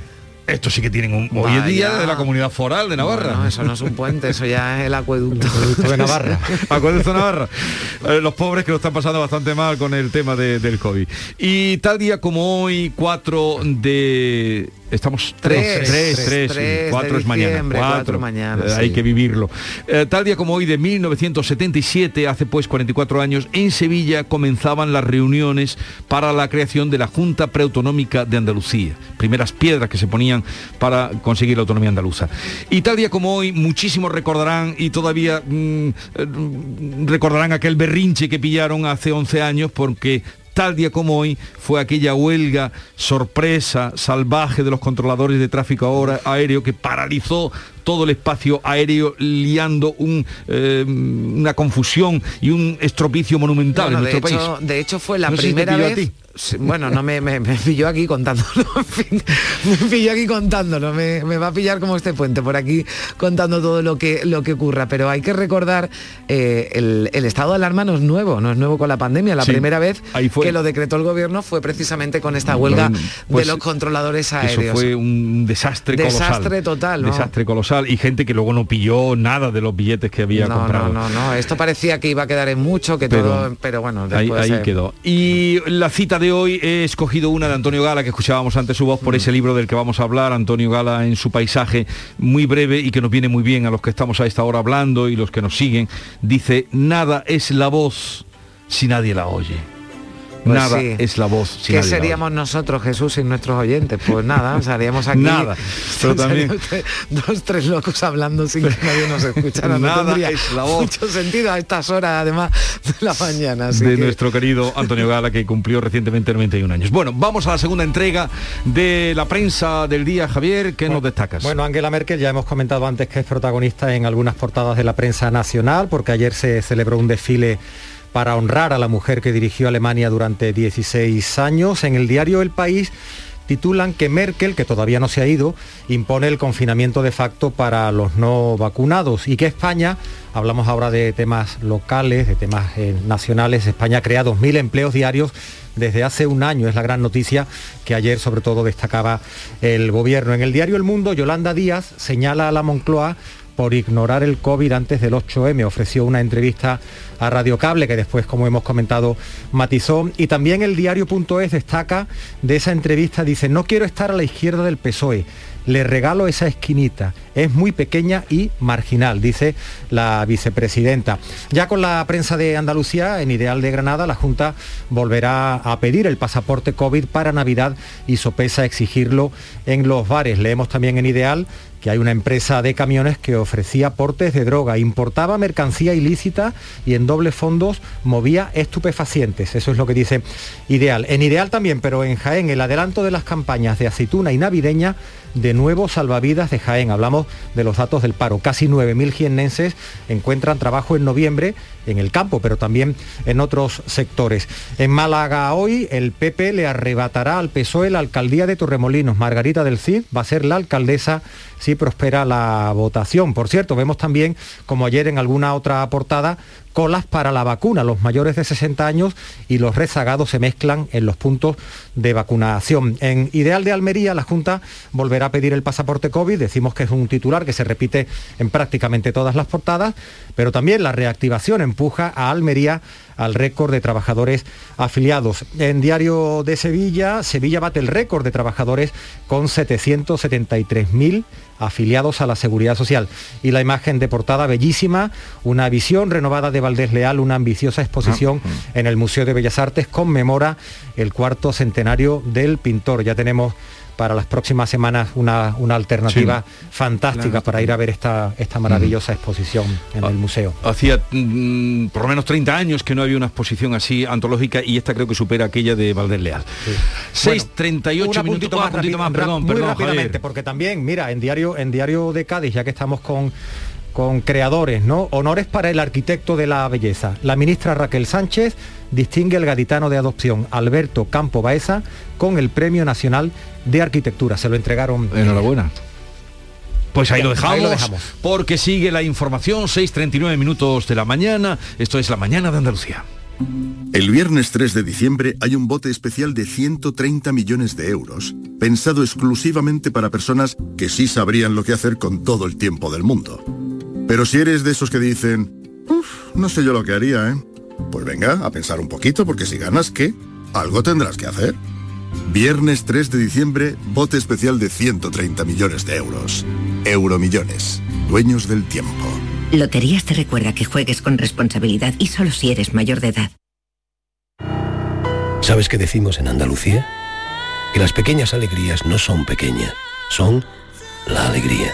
Estos sí que tienen un... Hoy es día de la comunidad foral de Navarra. No, eso no es un puente, eso ya es el acueducto. El acueducto de Navarra. acueducto de Navarra. Eh, los pobres que lo están pasando bastante mal con el tema de, del COVID. Y tal día como hoy, 4 de Estamos tres, tres, tres, cuatro es mañana. Cuatro, cuatro mañana. Eh, sí. Hay que vivirlo. Eh, tal día como hoy de 1977, hace pues 44 años, en Sevilla comenzaban las reuniones para la creación de la Junta Preautonómica de Andalucía. Primeras piedras que se ponían para conseguir la autonomía andaluza. Y tal día como hoy, muchísimos recordarán y todavía mmm, recordarán aquel berrinche que pillaron hace 11 años porque tal día como hoy fue aquella huelga sorpresa, salvaje de los controladores de tráfico aéreo que paralizó todo el espacio aéreo liando un, eh, una confusión y un estropicio monumental bueno, en nuestro de hecho, país. De hecho fue la no primera si vez... Bueno, no me, me, me, pilló aquí contándolo. me pilló aquí contándolo. Me, me, va a pillar como este puente por aquí contando todo lo que, lo que ocurra. Pero hay que recordar, eh, el, el, estado de alarma no es nuevo, no es nuevo con la pandemia. La sí, primera vez fue. que lo decretó el gobierno fue precisamente con esta huelga pues, de los controladores aéreos. Eso fue un desastre colosal. Desastre total, ¿no? Desastre colosal. Y gente que luego no pilló nada de los billetes que había no, comprado. No, no, no. Esto parecía que iba a quedar en mucho, que pero, todo. Pero bueno, ahí, ahí se... quedó. Y la cita de hoy es escogido una de Antonio Gala, que escuchábamos antes su voz por ese libro del que vamos a hablar, Antonio Gala en su paisaje, muy breve y que nos viene muy bien a los que estamos a esta hora hablando y los que nos siguen. Dice, nada es la voz si nadie la oye. Pues nada sí. es la voz. Si ¿Qué seríamos nosotros, Jesús, sin nuestros oyentes? Pues nada, salíamos aquí. nada. Pero también dos, tres locos hablando sin que nadie nos escuchara. No nada es la voz. Mucho sentido a estas horas, además de la mañana. Así de que... nuestro querido Antonio Gala, que cumplió recientemente 91 años. Bueno, vamos a la segunda entrega de la prensa del día, Javier. ¿Qué bueno, nos destacas? Bueno, Angela Merkel ya hemos comentado antes que es protagonista en algunas portadas de la prensa nacional, porque ayer se celebró un desfile para honrar a la mujer que dirigió Alemania durante 16 años. En el diario El País titulan que Merkel, que todavía no se ha ido, impone el confinamiento de facto para los no vacunados y que España, hablamos ahora de temas locales, de temas eh, nacionales, España crea 2.000 empleos diarios desde hace un año. Es la gran noticia que ayer sobre todo destacaba el gobierno. En el diario El Mundo, Yolanda Díaz señala a la Moncloa por ignorar el COVID antes del 8M. Ofreció una entrevista a Radio Cable que después, como hemos comentado, matizó. Y también el diario.es destaca de esa entrevista, dice, no quiero estar a la izquierda del PSOE. Le regalo esa esquinita. Es muy pequeña y marginal, dice la vicepresidenta. Ya con la prensa de Andalucía, en Ideal de Granada, la Junta volverá a pedir el pasaporte COVID para Navidad y sopesa exigirlo en los bares. Leemos también en Ideal que hay una empresa de camiones que ofrecía portes de droga, importaba mercancía ilícita y en doble fondos movía estupefacientes. Eso es lo que dice Ideal. En Ideal también, pero en Jaén, el adelanto de las campañas de aceituna y navideña de nuevo salvavidas de Jaén. Hablamos de los datos del paro. Casi 9.000 jiennenses encuentran trabajo en noviembre en el campo, pero también en otros sectores. En Málaga hoy el PP le arrebatará al PSOE la alcaldía de Torremolinos. Margarita del Cid va a ser la alcaldesa si prospera la votación. Por cierto, vemos también, como ayer en alguna otra portada, colas para la vacuna. Los mayores de 60 años y los rezagados se mezclan en los puntos de vacunación. En Ideal de Almería, la Junta volverá a pedir el pasaporte COVID. Decimos que es un titular que se repite en prácticamente todas las portadas, pero también la reactivación empuja a Almería al récord de trabajadores afiliados. En Diario de Sevilla, Sevilla bate el récord de trabajadores con 773.000 afiliados a la Seguridad Social. Y la imagen de portada bellísima, una visión renovada de Valdés Leal, una ambiciosa exposición ah, en el Museo de Bellas Artes conmemora el cuarto centenario del pintor. Ya tenemos para las próximas semanas una, una alternativa Sí. fantástica Claro. para ir a ver esta, esta maravillosa exposición en el museo. Hacía mm, por lo menos 30 años que no había una exposición así antológica y esta creo que supera aquella de Valdés Leal. 6.38 Un minutos. Ah, más, rápido, más, perdón, muy perdón, rápidamente, Javier. porque también, mira, en diario, en diario de Cádiz, ya que estamos con con creadores, ¿no? Honores para el arquitecto de la belleza. La ministra Raquel Sánchez distingue el gaditano de adopción Alberto Campo Baeza con el Premio Nacional de Arquitectura. Se lo entregaron. Enhorabuena. Pues ahí lo, dejamos, Ahí lo dejamos. porque sigue la información, 6.39 minutos de la mañana. Esto es la mañana de Andalucía. El viernes 3 de diciembre hay un bote especial de 130 millones de euros, pensado exclusivamente para personas que sí sabrían lo que hacer con todo el tiempo del mundo. Pero si eres de esos que dicen, uff, no sé yo lo que haría, ¿eh? Pues venga, a pensar un poquito, porque si ganas, ¿qué? Algo tendrás que hacer. Viernes 3 de diciembre, bote especial de 130 millones de euros. Euromillones, dueños del tiempo. Loterías te recuerda que juegues con responsabilidad y solo si eres mayor de edad. ¿Sabes qué decimos en Andalucía? Que las pequeñas alegrías no son pequeñas, son la alegría.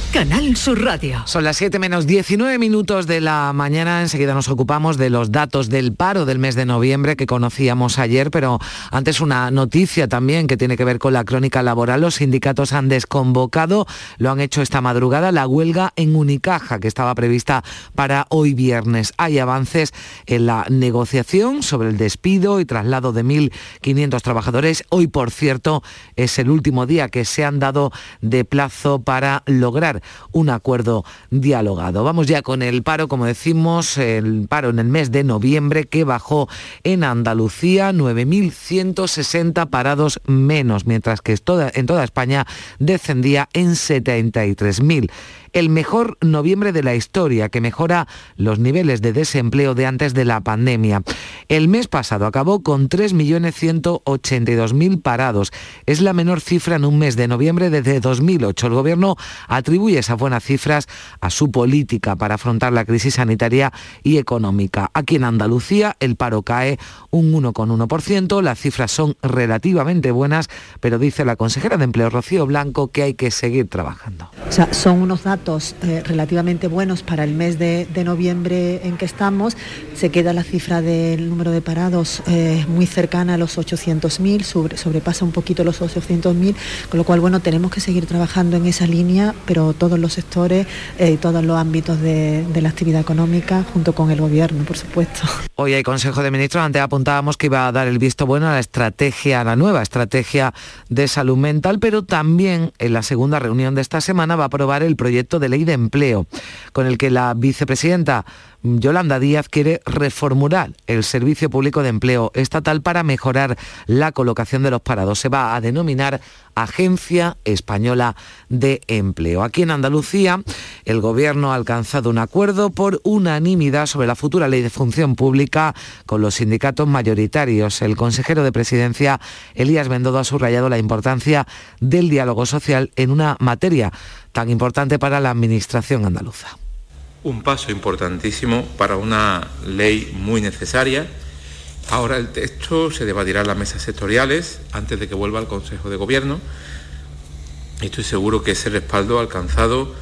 Canal Sur Radio. Son las 7 menos 19 minutos de la mañana. Enseguida nos ocupamos de los datos del paro del mes de noviembre que conocíamos ayer, pero antes una noticia también que tiene que ver con la crónica laboral. Los sindicatos han desconvocado, lo han hecho esta madrugada, la huelga en Unicaja que estaba prevista para hoy viernes. Hay avances en la negociación sobre el despido y traslado de 1.500 trabajadores. Hoy, por cierto, es el último día que se han dado de plazo para lograr un acuerdo dialogado. Vamos ya con el paro, como decimos, el paro en el mes de noviembre que bajó en Andalucía 9.160 parados menos, mientras que en toda España descendía en 73.000 el mejor noviembre de la historia, que mejora los niveles de desempleo de antes de la pandemia. El mes pasado acabó con 3.182.000 parados. Es la menor cifra en un mes de noviembre desde 2008. El Gobierno atribuye esas buenas cifras a su política para afrontar la crisis sanitaria y económica. Aquí en Andalucía el paro cae un 1,1%. Las cifras son relativamente buenas, pero dice la consejera de Empleo, Rocío Blanco, que hay que seguir trabajando. O sea, son unos datos eh, relativamente buenos para el mes de, de, noviembre en que estamos. Se queda la cifra del número de parados eh, muy cercana a los 800.000, sobre, sobrepasa un poquito los 800.000, con lo cual, bueno, tenemos que seguir trabajando en esa línea, pero todos los sectores y eh, todos los ámbitos de, de, la actividad económica, junto con el Gobierno, por supuesto. Hoy hay Consejo de Ministros, antes apuntábamos que iba a dar el visto bueno a la estrategia, a la nueva estrategia de salud mental, pero también en la segunda reunión de esta semana va a aprobar el proyecto de ley de empleo, con el que la vicepresidenta Yolanda Díaz quiere reformular el Servicio Público de Empleo Estatal para mejorar la colocación de los parados. Se va a denominar Agencia Española de Empleo. Aquí en Andalucía, el Gobierno ha alcanzado un acuerdo por unanimidad sobre la futura ley de función pública con los sindicatos mayoritarios. El consejero de Presidencia, Elías Bendodo, ha subrayado la importancia del diálogo social en una materia tan importante para la Administración andaluza. Un paso importantísimo para una ley muy necesaria. Ahora el texto se debatirá en las mesas sectoriales antes de que vuelva al Consejo de Gobierno. Estoy seguro que ese respaldo alcanzado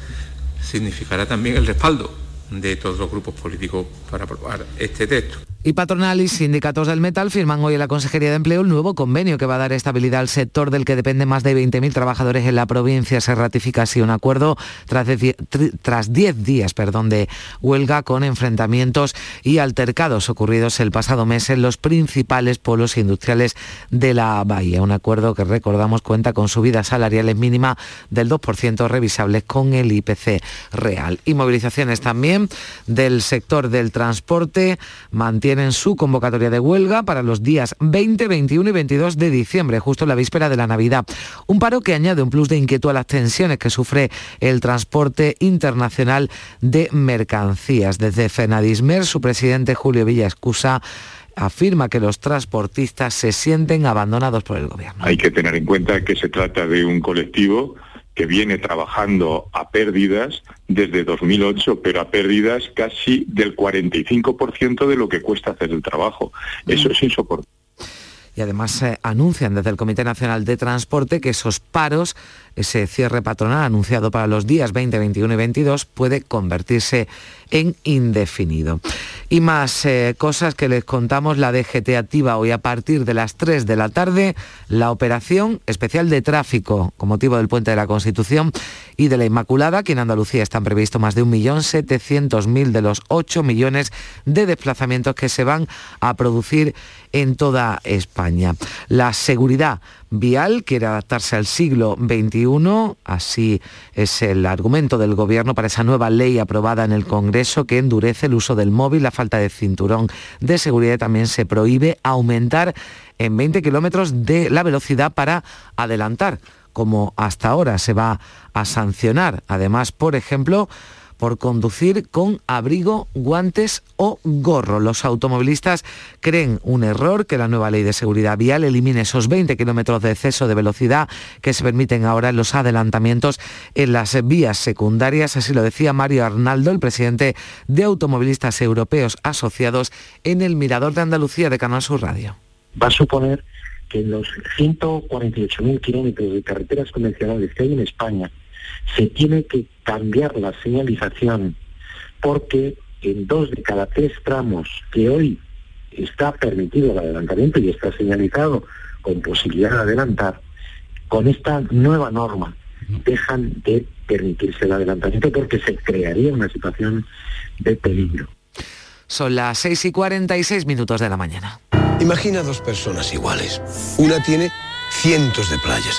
significará también el respaldo de todos los grupos políticos para aprobar este texto. Y patronal y sindicatos del metal firman hoy en la Consejería de Empleo el nuevo convenio que va a dar estabilidad al sector del que depende más de 20.000 trabajadores en la provincia. Se ratifica así un acuerdo tras 10 días de huelga con enfrentamientos y altercados ocurridos el pasado mes en los principales polos industriales de la Bahía. Un acuerdo que recordamos cuenta con subidas salariales mínima del 2% revisables con el IPC real. Y movilizaciones también del sector del transporte tienen su convocatoria de huelga para los días 20, 21 y 22 de diciembre, justo en la víspera de la Navidad. Un paro que añade un plus de inquietud a las tensiones que sufre el transporte internacional de mercancías. Desde Fenadismer, su presidente Julio Villa Escusa afirma que los transportistas se sienten abandonados por el gobierno. Hay que tener en cuenta que se trata de un colectivo que viene trabajando a pérdidas desde 2008, pero a pérdidas casi del 45% de lo que cuesta hacer el trabajo. Eso es insoportable. Y además eh, anuncian desde el Comité Nacional de Transporte que esos paros, ese cierre patronal anunciado para los días 20, 21 y 22 puede convertirse en indefinido. Y más eh, cosas que les contamos, la DGT activa hoy a partir de las 3 de la tarde la operación especial de tráfico con motivo del puente de la Constitución y de la Inmaculada, que en Andalucía están previstos más de 1.700.000 de los 8 millones de desplazamientos que se van a producir en toda España. La seguridad vial quiere adaptarse al siglo XXI, así es el argumento del Gobierno para esa nueva ley aprobada en el Congreso que endurece el uso del móvil, la falta de cinturón de seguridad también se prohíbe aumentar en 20 kilómetros de la velocidad para adelantar, como hasta ahora se va a sancionar. Además, por ejemplo, por conducir con abrigo, guantes o gorro. Los automovilistas creen un error que la nueva ley de seguridad vial elimine esos 20 kilómetros de exceso de velocidad que se permiten ahora en los adelantamientos en las vías secundarias. Así lo decía Mario Arnaldo, el presidente de Automovilistas Europeos Asociados en el Mirador de Andalucía de Canal Sur Radio. Va a suponer que en los 148.000 kilómetros de carreteras convencionales que hay en España, se tiene que cambiar la señalización porque en dos de cada tres tramos que hoy está permitido el adelantamiento y está señalizado con posibilidad de adelantar, con esta nueva norma dejan de permitirse el adelantamiento porque se crearía una situación de peligro. Son las 6 y 46 minutos de la mañana. Imagina dos personas iguales. Una tiene cientos de playas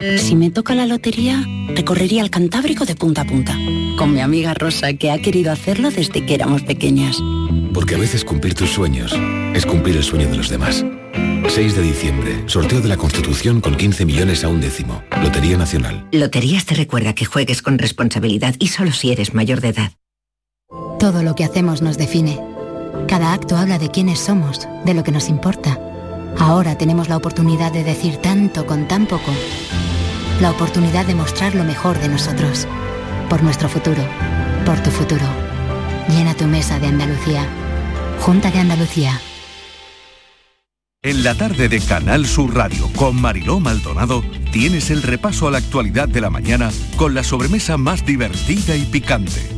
Si me toca la lotería, recorrería el Cantábrico de punta a punta, con mi amiga Rosa, que ha querido hacerlo desde que éramos pequeñas. Porque a veces cumplir tus sueños es cumplir el sueño de los demás. 6 de diciembre, sorteo de la Constitución con 15 millones a un décimo. Lotería Nacional. Loterías te recuerda que juegues con responsabilidad y solo si eres mayor de edad. Todo lo que hacemos nos define. Cada acto habla de quiénes somos, de lo que nos importa. Ahora tenemos la oportunidad de decir tanto con tan poco la oportunidad de mostrar lo mejor de nosotros. Por nuestro futuro, por tu futuro. Llena tu mesa de Andalucía. Junta de Andalucía. En la tarde de Canal Sur Radio con Mariló Maldonado tienes el repaso a la actualidad de la mañana con la sobremesa más divertida y picante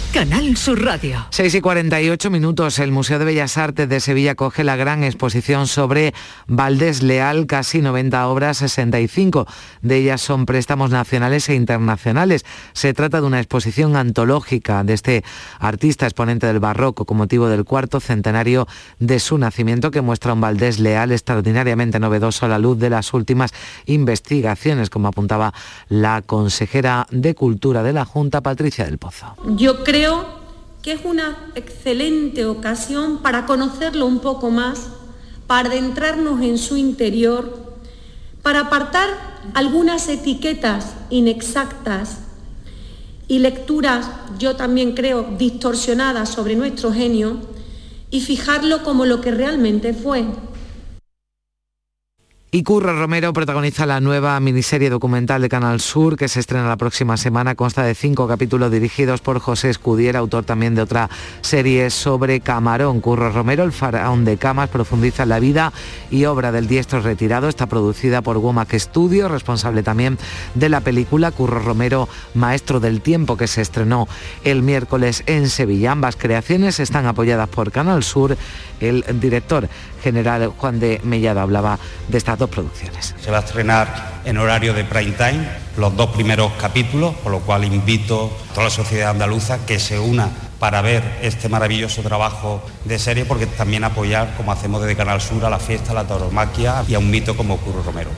Canal Sur Radio. 6 y 48 minutos. El Museo de Bellas Artes de Sevilla coge la gran exposición sobre Valdés Leal, casi 90 obras, 65 de ellas son préstamos nacionales e internacionales. Se trata de una exposición antológica de este artista exponente del barroco con motivo del cuarto centenario de su nacimiento que muestra un Valdés Leal extraordinariamente novedoso a la luz de las últimas investigaciones, como apuntaba la consejera de Cultura de la Junta, Patricia del Pozo. Yo creo Creo que es una excelente ocasión para conocerlo un poco más, para adentrarnos en su interior, para apartar algunas etiquetas inexactas y lecturas, yo también creo, distorsionadas sobre nuestro genio y fijarlo como lo que realmente fue, y Curro Romero protagoniza la nueva miniserie documental de Canal Sur que se estrena la próxima semana. Consta de cinco capítulos dirigidos por José Escudiera, autor también de otra serie sobre Camarón. Curro Romero, el faraón de camas, profundiza en la vida y obra del diestro retirado. Está producida por Womack Studio, responsable también de la película Curro Romero, Maestro del Tiempo, que se estrenó el miércoles en Sevilla. Ambas creaciones están apoyadas por Canal Sur. El director general Juan de Mellado hablaba de estas dos producciones. Se va a estrenar en horario de prime time los dos primeros capítulos, por lo cual invito a toda la sociedad andaluza que se una para ver este maravilloso trabajo de serie, porque también apoyar, como hacemos desde Canal Sur, a la fiesta, a la tauromaquia y a un mito como Curro Romero.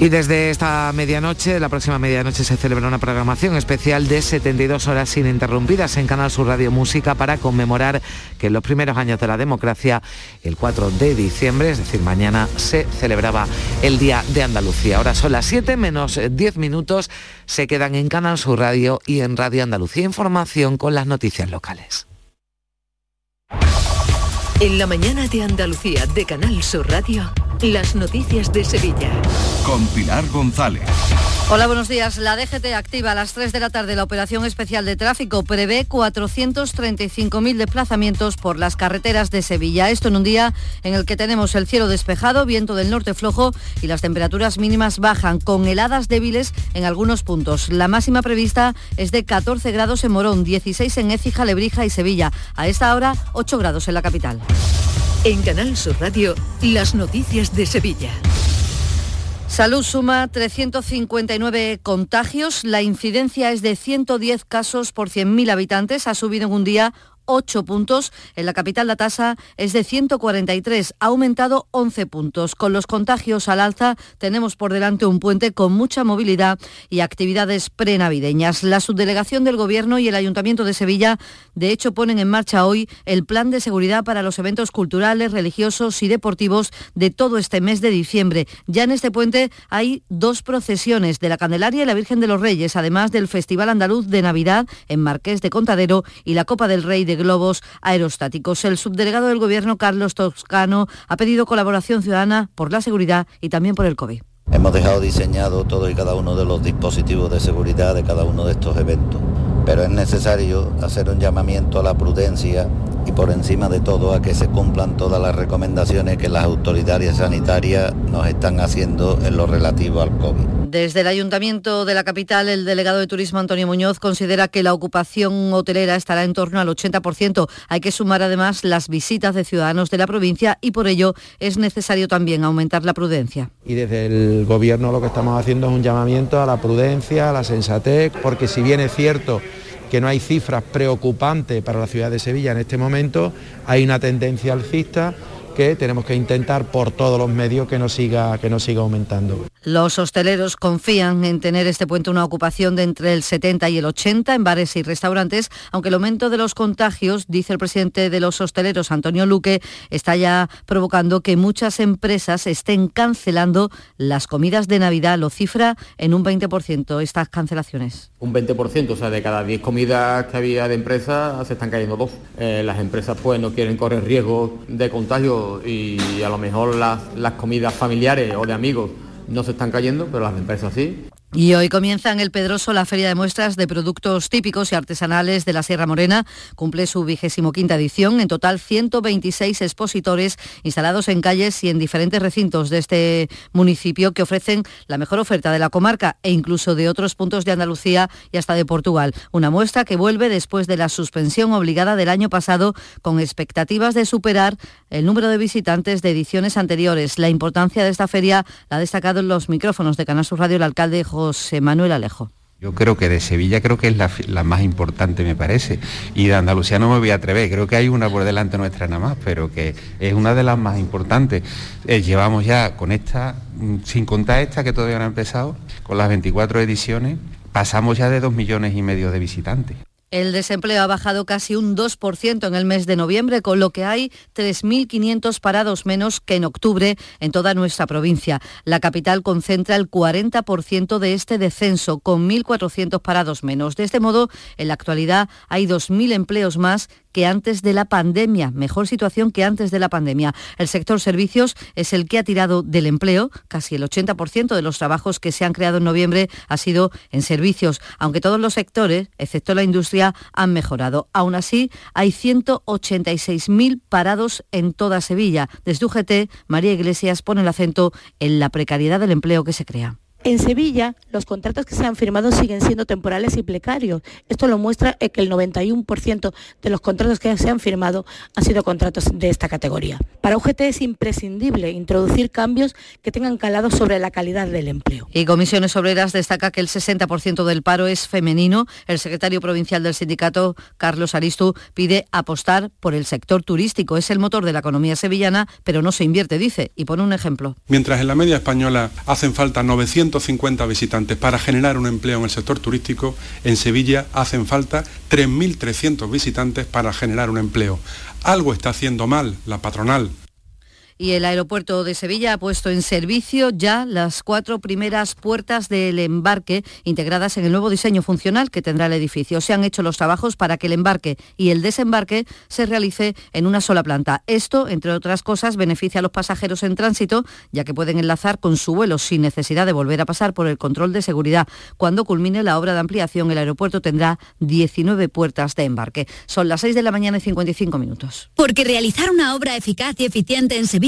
Y desde esta medianoche, la próxima medianoche, se celebra una programación especial de 72 horas ininterrumpidas en Canal Sur Radio Música para conmemorar que en los primeros años de la democracia, el 4 de diciembre, es decir, mañana, se celebraba el Día de Andalucía. Ahora son las 7 menos 10 minutos, se quedan en Canal Sur Radio y en Radio Andalucía Información con las noticias locales. En la mañana de Andalucía de Canal Sur Radio. Las noticias de Sevilla. Con Pilar González. Hola, buenos días. La DGT activa a las 3 de la tarde la operación especial de tráfico. Prevé 435.000 desplazamientos por las carreteras de Sevilla. Esto en un día en el que tenemos el cielo despejado, viento del norte flojo y las temperaturas mínimas bajan con heladas débiles en algunos puntos. La máxima prevista es de 14 grados en Morón, 16 en Écija, Lebrija y Sevilla. A esta hora 8 grados en la capital. En Canal Sur Radio, las noticias de Sevilla. Salud suma 359 contagios, la incidencia es de 110 casos por 100.000 habitantes, ha subido en un día 8 puntos. En la capital la tasa es de 143, ha aumentado 11 puntos. Con los contagios al alza tenemos por delante un puente con mucha movilidad y actividades prenavideñas. La subdelegación del Gobierno y el Ayuntamiento de Sevilla de hecho ponen en marcha hoy el plan de seguridad para los eventos culturales, religiosos y deportivos de todo este mes de diciembre. Ya en este puente hay dos procesiones de la Candelaria y la Virgen de los Reyes, además del Festival Andaluz de Navidad en Marqués de Contadero y la Copa del Rey de globos aerostáticos. El subdelegado del Gobierno, Carlos Toscano, ha pedido colaboración ciudadana por la seguridad y también por el COVID. Hemos dejado diseñado todo y cada uno de los dispositivos de seguridad de cada uno de estos eventos, pero es necesario hacer un llamamiento a la prudencia y por encima de todo a que se cumplan todas las recomendaciones que las autoridades sanitarias nos están haciendo en lo relativo al COVID. Desde el Ayuntamiento de la capital, el delegado de Turismo Antonio Muñoz considera que la ocupación hotelera estará en torno al 80%. Hay que sumar además las visitas de ciudadanos de la provincia y por ello es necesario también aumentar la prudencia. Y desde el Gobierno lo que estamos haciendo es un llamamiento a la prudencia, a la sensatez, porque si bien es cierto que no hay cifras preocupantes para la ciudad de Sevilla en este momento, hay una tendencia alcista que tenemos que intentar por todos los medios que no siga, que no siga aumentando. Los hosteleros confían en tener este puente una ocupación de entre el 70 y el 80 en bares y restaurantes, aunque el aumento de los contagios, dice el presidente de los hosteleros, Antonio Luque, está ya provocando que muchas empresas estén cancelando las comidas de Navidad. Lo cifra en un 20% estas cancelaciones. Un 20%, o sea, de cada 10 comidas que había de empresas se están cayendo dos. Eh, las empresas pues no quieren correr riesgo de contagio y a lo mejor las, las comidas familiares o de amigos no se están cayendo, pero las empresas sí. Y hoy comienza en el Pedroso la Feria de Muestras de Productos Típicos y Artesanales de la Sierra Morena. Cumple su vigésimo quinta edición. En total, 126 expositores instalados en calles y en diferentes recintos de este municipio que ofrecen la mejor oferta de la comarca e incluso de otros puntos de Andalucía y hasta de Portugal. Una muestra que vuelve después de la suspensión obligada del año pasado con expectativas de superar el número de visitantes de ediciones anteriores. La importancia de esta feria la ha destacado en los micrófonos de Canal Radio el alcalde José Manuel Alejo. Yo creo que de Sevilla creo que es la, más importante, me parece. Y de Andalucía no me voy a atrever, creo que hay una por delante nuestra nada más, pero que es una de las más importantes. Eh, llevamos ya con esta, mm, sin contar esta que todavía no ha empezado, con las 24 ediciones, pasamos ya de dos millones y medio de visitantes. El desempleo ha bajado casi un 2% en el mes de noviembre, con lo que hay 3.500 parados menos que en octubre en toda nuestra provincia. La capital concentra el 40% de este descenso, con 1.400 parados menos. De este modo, en la actualidad hay 2.000 empleos más que antes de la pandemia, mejor situación que antes de la pandemia. El sector servicios es el que ha tirado del empleo, casi el 80% de los trabajos que se han creado en noviembre ha sido en servicios, aunque todos los sectores, excepto la industria, han mejorado. Aún así, hay 186.000 parados en toda Sevilla. Desde UGT, María Iglesias pone el acento en la precariedad del empleo que se crea. En Sevilla, los contratos que se han firmado siguen siendo temporales y precarios. Esto lo muestra que el 91% de los contratos que se han firmado han sido contratos de esta categoría. Para UGT es imprescindible introducir cambios que tengan calado sobre la calidad del empleo. Y Comisiones Obreras destaca que el 60% del paro es femenino. El secretario provincial del sindicato, Carlos Aristu, pide apostar por el sector turístico. Es el motor de la economía sevillana, pero no se invierte, dice, y pone un ejemplo. Mientras en la media española hacen falta 900 150 visitantes para generar un empleo en el sector turístico, en Sevilla hacen falta 3.300 visitantes para generar un empleo. Algo está haciendo mal la patronal y el aeropuerto de Sevilla ha puesto en servicio ya las cuatro primeras puertas del embarque integradas en el nuevo diseño funcional que tendrá el edificio. Se han hecho los trabajos para que el embarque y el desembarque se realice en una sola planta. Esto, entre otras cosas, beneficia a los pasajeros en tránsito, ya que pueden enlazar con su vuelo sin necesidad de volver a pasar por el control de seguridad. Cuando culmine la obra de ampliación, el aeropuerto tendrá 19 puertas de embarque. Son las 6 de la mañana y 55 minutos. Porque realizar una obra eficaz y eficiente en Sevilla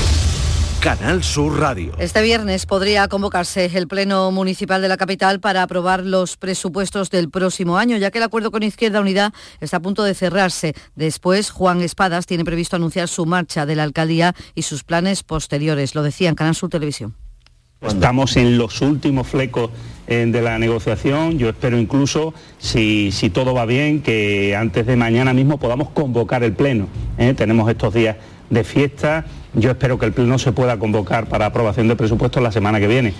Canal Sur Radio. Este viernes podría convocarse el Pleno Municipal de la capital para aprobar los presupuestos del próximo año, ya que el acuerdo con Izquierda Unida está a punto de cerrarse. Después, Juan Espadas tiene previsto anunciar su marcha de la alcaldía y sus planes posteriores. Lo decía en Canal Sur Televisión. Estamos en los últimos flecos eh, de la negociación. Yo espero incluso, si, si, todo va bien, que antes de mañana mismo podamos convocar el Pleno. ¿eh? Tenemos estos días de fiesta. Yo espero que el Pleno se pueda convocar para aprobación de presupuestos la semana que viene.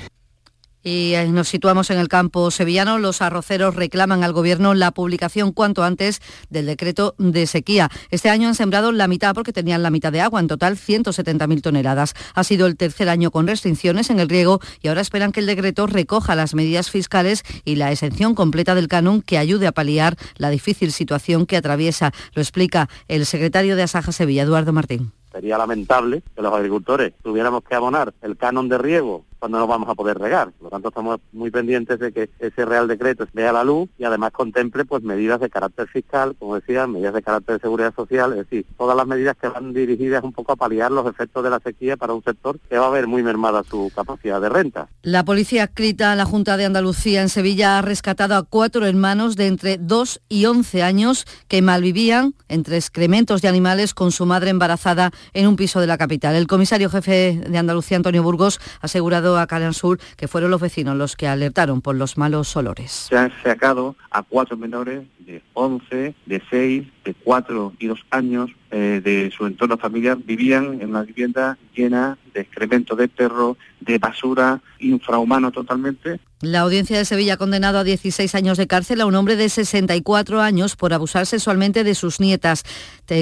Y nos situamos en el campo sevillano. Los arroceros reclaman al Gobierno la publicación cuanto antes del decreto de sequía. Este año han sembrado la mitad porque tenían la mitad de agua, en total 170.000 toneladas. Ha sido el tercer año con restricciones en el riego y ahora esperan que el decreto recoja las medidas fiscales y la exención completa del canon que ayude a paliar la difícil situación que atraviesa. Lo explica el secretario de Asaja Sevilla, Eduardo Martín. Sería lamentable que los agricultores tuviéramos que abonar el canon de riego cuando no vamos a poder regar. Por lo tanto, estamos muy pendientes de que ese Real Decreto vea la luz y además contemple pues medidas de carácter fiscal, como decía, medidas de carácter de seguridad social, es decir, todas las medidas que van dirigidas un poco a paliar los efectos de la sequía para un sector que va a ver muy mermada su capacidad de renta. La policía adscrita a la Junta de Andalucía en Sevilla ha rescatado a cuatro hermanos de entre 2 y 11 años que malvivían entre excrementos de animales con su madre embarazada en un piso de la capital. El comisario jefe de Andalucía, Antonio Burgos, ha asegurado a Canal Sur que fueron los vecinos los que alertaron por los malos olores. Se han sacado a cuatro menores de 11, de 6, de 4 y 2 años eh, de su entorno familiar. Vivían en una vivienda llena de excremento de perro, de basura, infrahumano totalmente. La audiencia de Sevilla ha condenado a 16 años de cárcel a un hombre de 64 años por abusar sexualmente de sus nietas.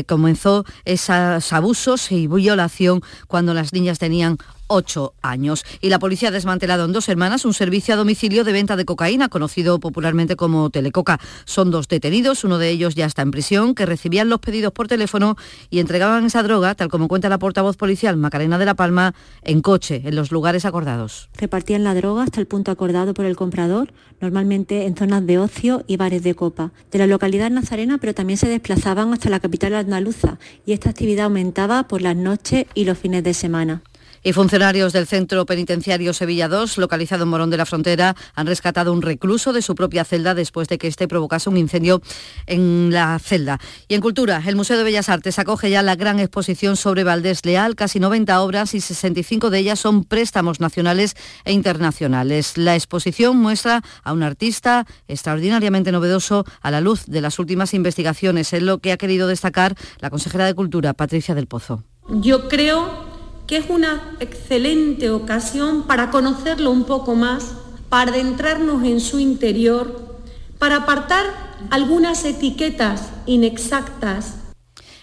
comenzó esos abusos y violación cuando las niñas tenían ocho años. Y la policía ha desmantelado en dos hermanas un servicio a domicilio de venta de cocaína, conocido popularmente como Telecoca. Son dos detenidos, uno de ellos ya está en prisión, que recibían los pedidos por teléfono y entregaban esa droga, tal como cuenta la portavoz policial Macarena de la Palma, en coche, en los lugares acordados. Repartían la droga hasta el punto acordado por el comprador, normalmente en zonas de ocio y bares de copa, de la localidad nazarena, pero también se desplazaban hasta la capital andaluza y esta actividad aumentaba por las noches y los fines de semana. Y funcionarios del Centro Penitenciario Sevilla 2, localizado en Morón de la Frontera, han rescatado un recluso de su propia celda después de que éste provocase un incendio en la celda. Y en Cultura, el Museo de Bellas Artes acoge ya la gran exposición sobre Valdés Leal, casi 90 obras y 65 de ellas son préstamos nacionales e internacionales. La exposición muestra a un artista extraordinariamente novedoso a la luz de las últimas investigaciones. Es lo que ha querido destacar la consejera de Cultura, Patricia del Pozo. Yo creo que es una excelente ocasión para conocerlo un poco más, para adentrarnos en su interior, para apartar algunas etiquetas inexactas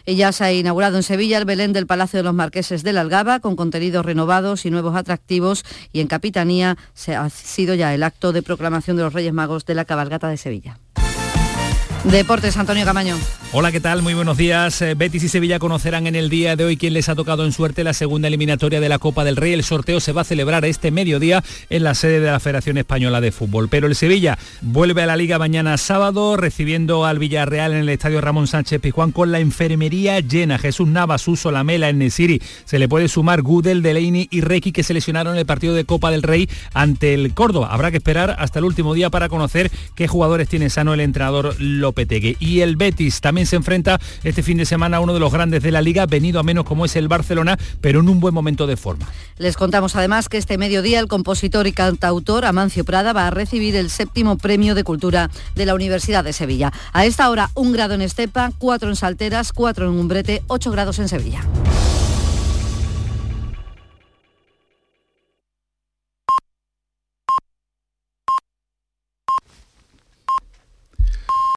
ya se ha inaugurado en Sevilla el Belén del Palacio de los Marqueses de la Algaba con contenidos renovados y nuevos atractivos y en Capitanía se ha sido ya el acto de proclamación de los Reyes Magos de la cabalgata de Sevilla. Deportes, Antonio Camaño. Hola, ¿qué tal? Muy buenos días. Eh, Betis y Sevilla conocerán en el día de hoy quién les ha tocado en suerte la segunda eliminatoria de la Copa del Rey. El sorteo se va a celebrar este mediodía en la sede de la Federación Española de Fútbol. Pero el Sevilla vuelve a la Liga mañana sábado, recibiendo al Villarreal en el Estadio Ramón Sánchez Pizjuán con la enfermería llena. Jesús Navas, Suso, Lamela, Nesiri. Se le puede sumar Gudel, Delaney y Requi que se lesionaron el partido de Copa del Rey ante el Córdoba. Habrá que esperar hasta el último día para conocer qué jugadores tiene sano el entrenador Y el Betis también se enfrenta este fin de semana a uno de los grandes de la liga, venido a menos como es el Barcelona, pero en un buen momento de forma. Les contamos además que este mediodía el compositor y cantautor Amancio Prada va a recibir el séptimo premio de cultura de la Universidad de Sevilla. A esta hora un grado en Estepa, cuatro en Salteras, cuatro en Umbrete, ocho grados en Sevilla.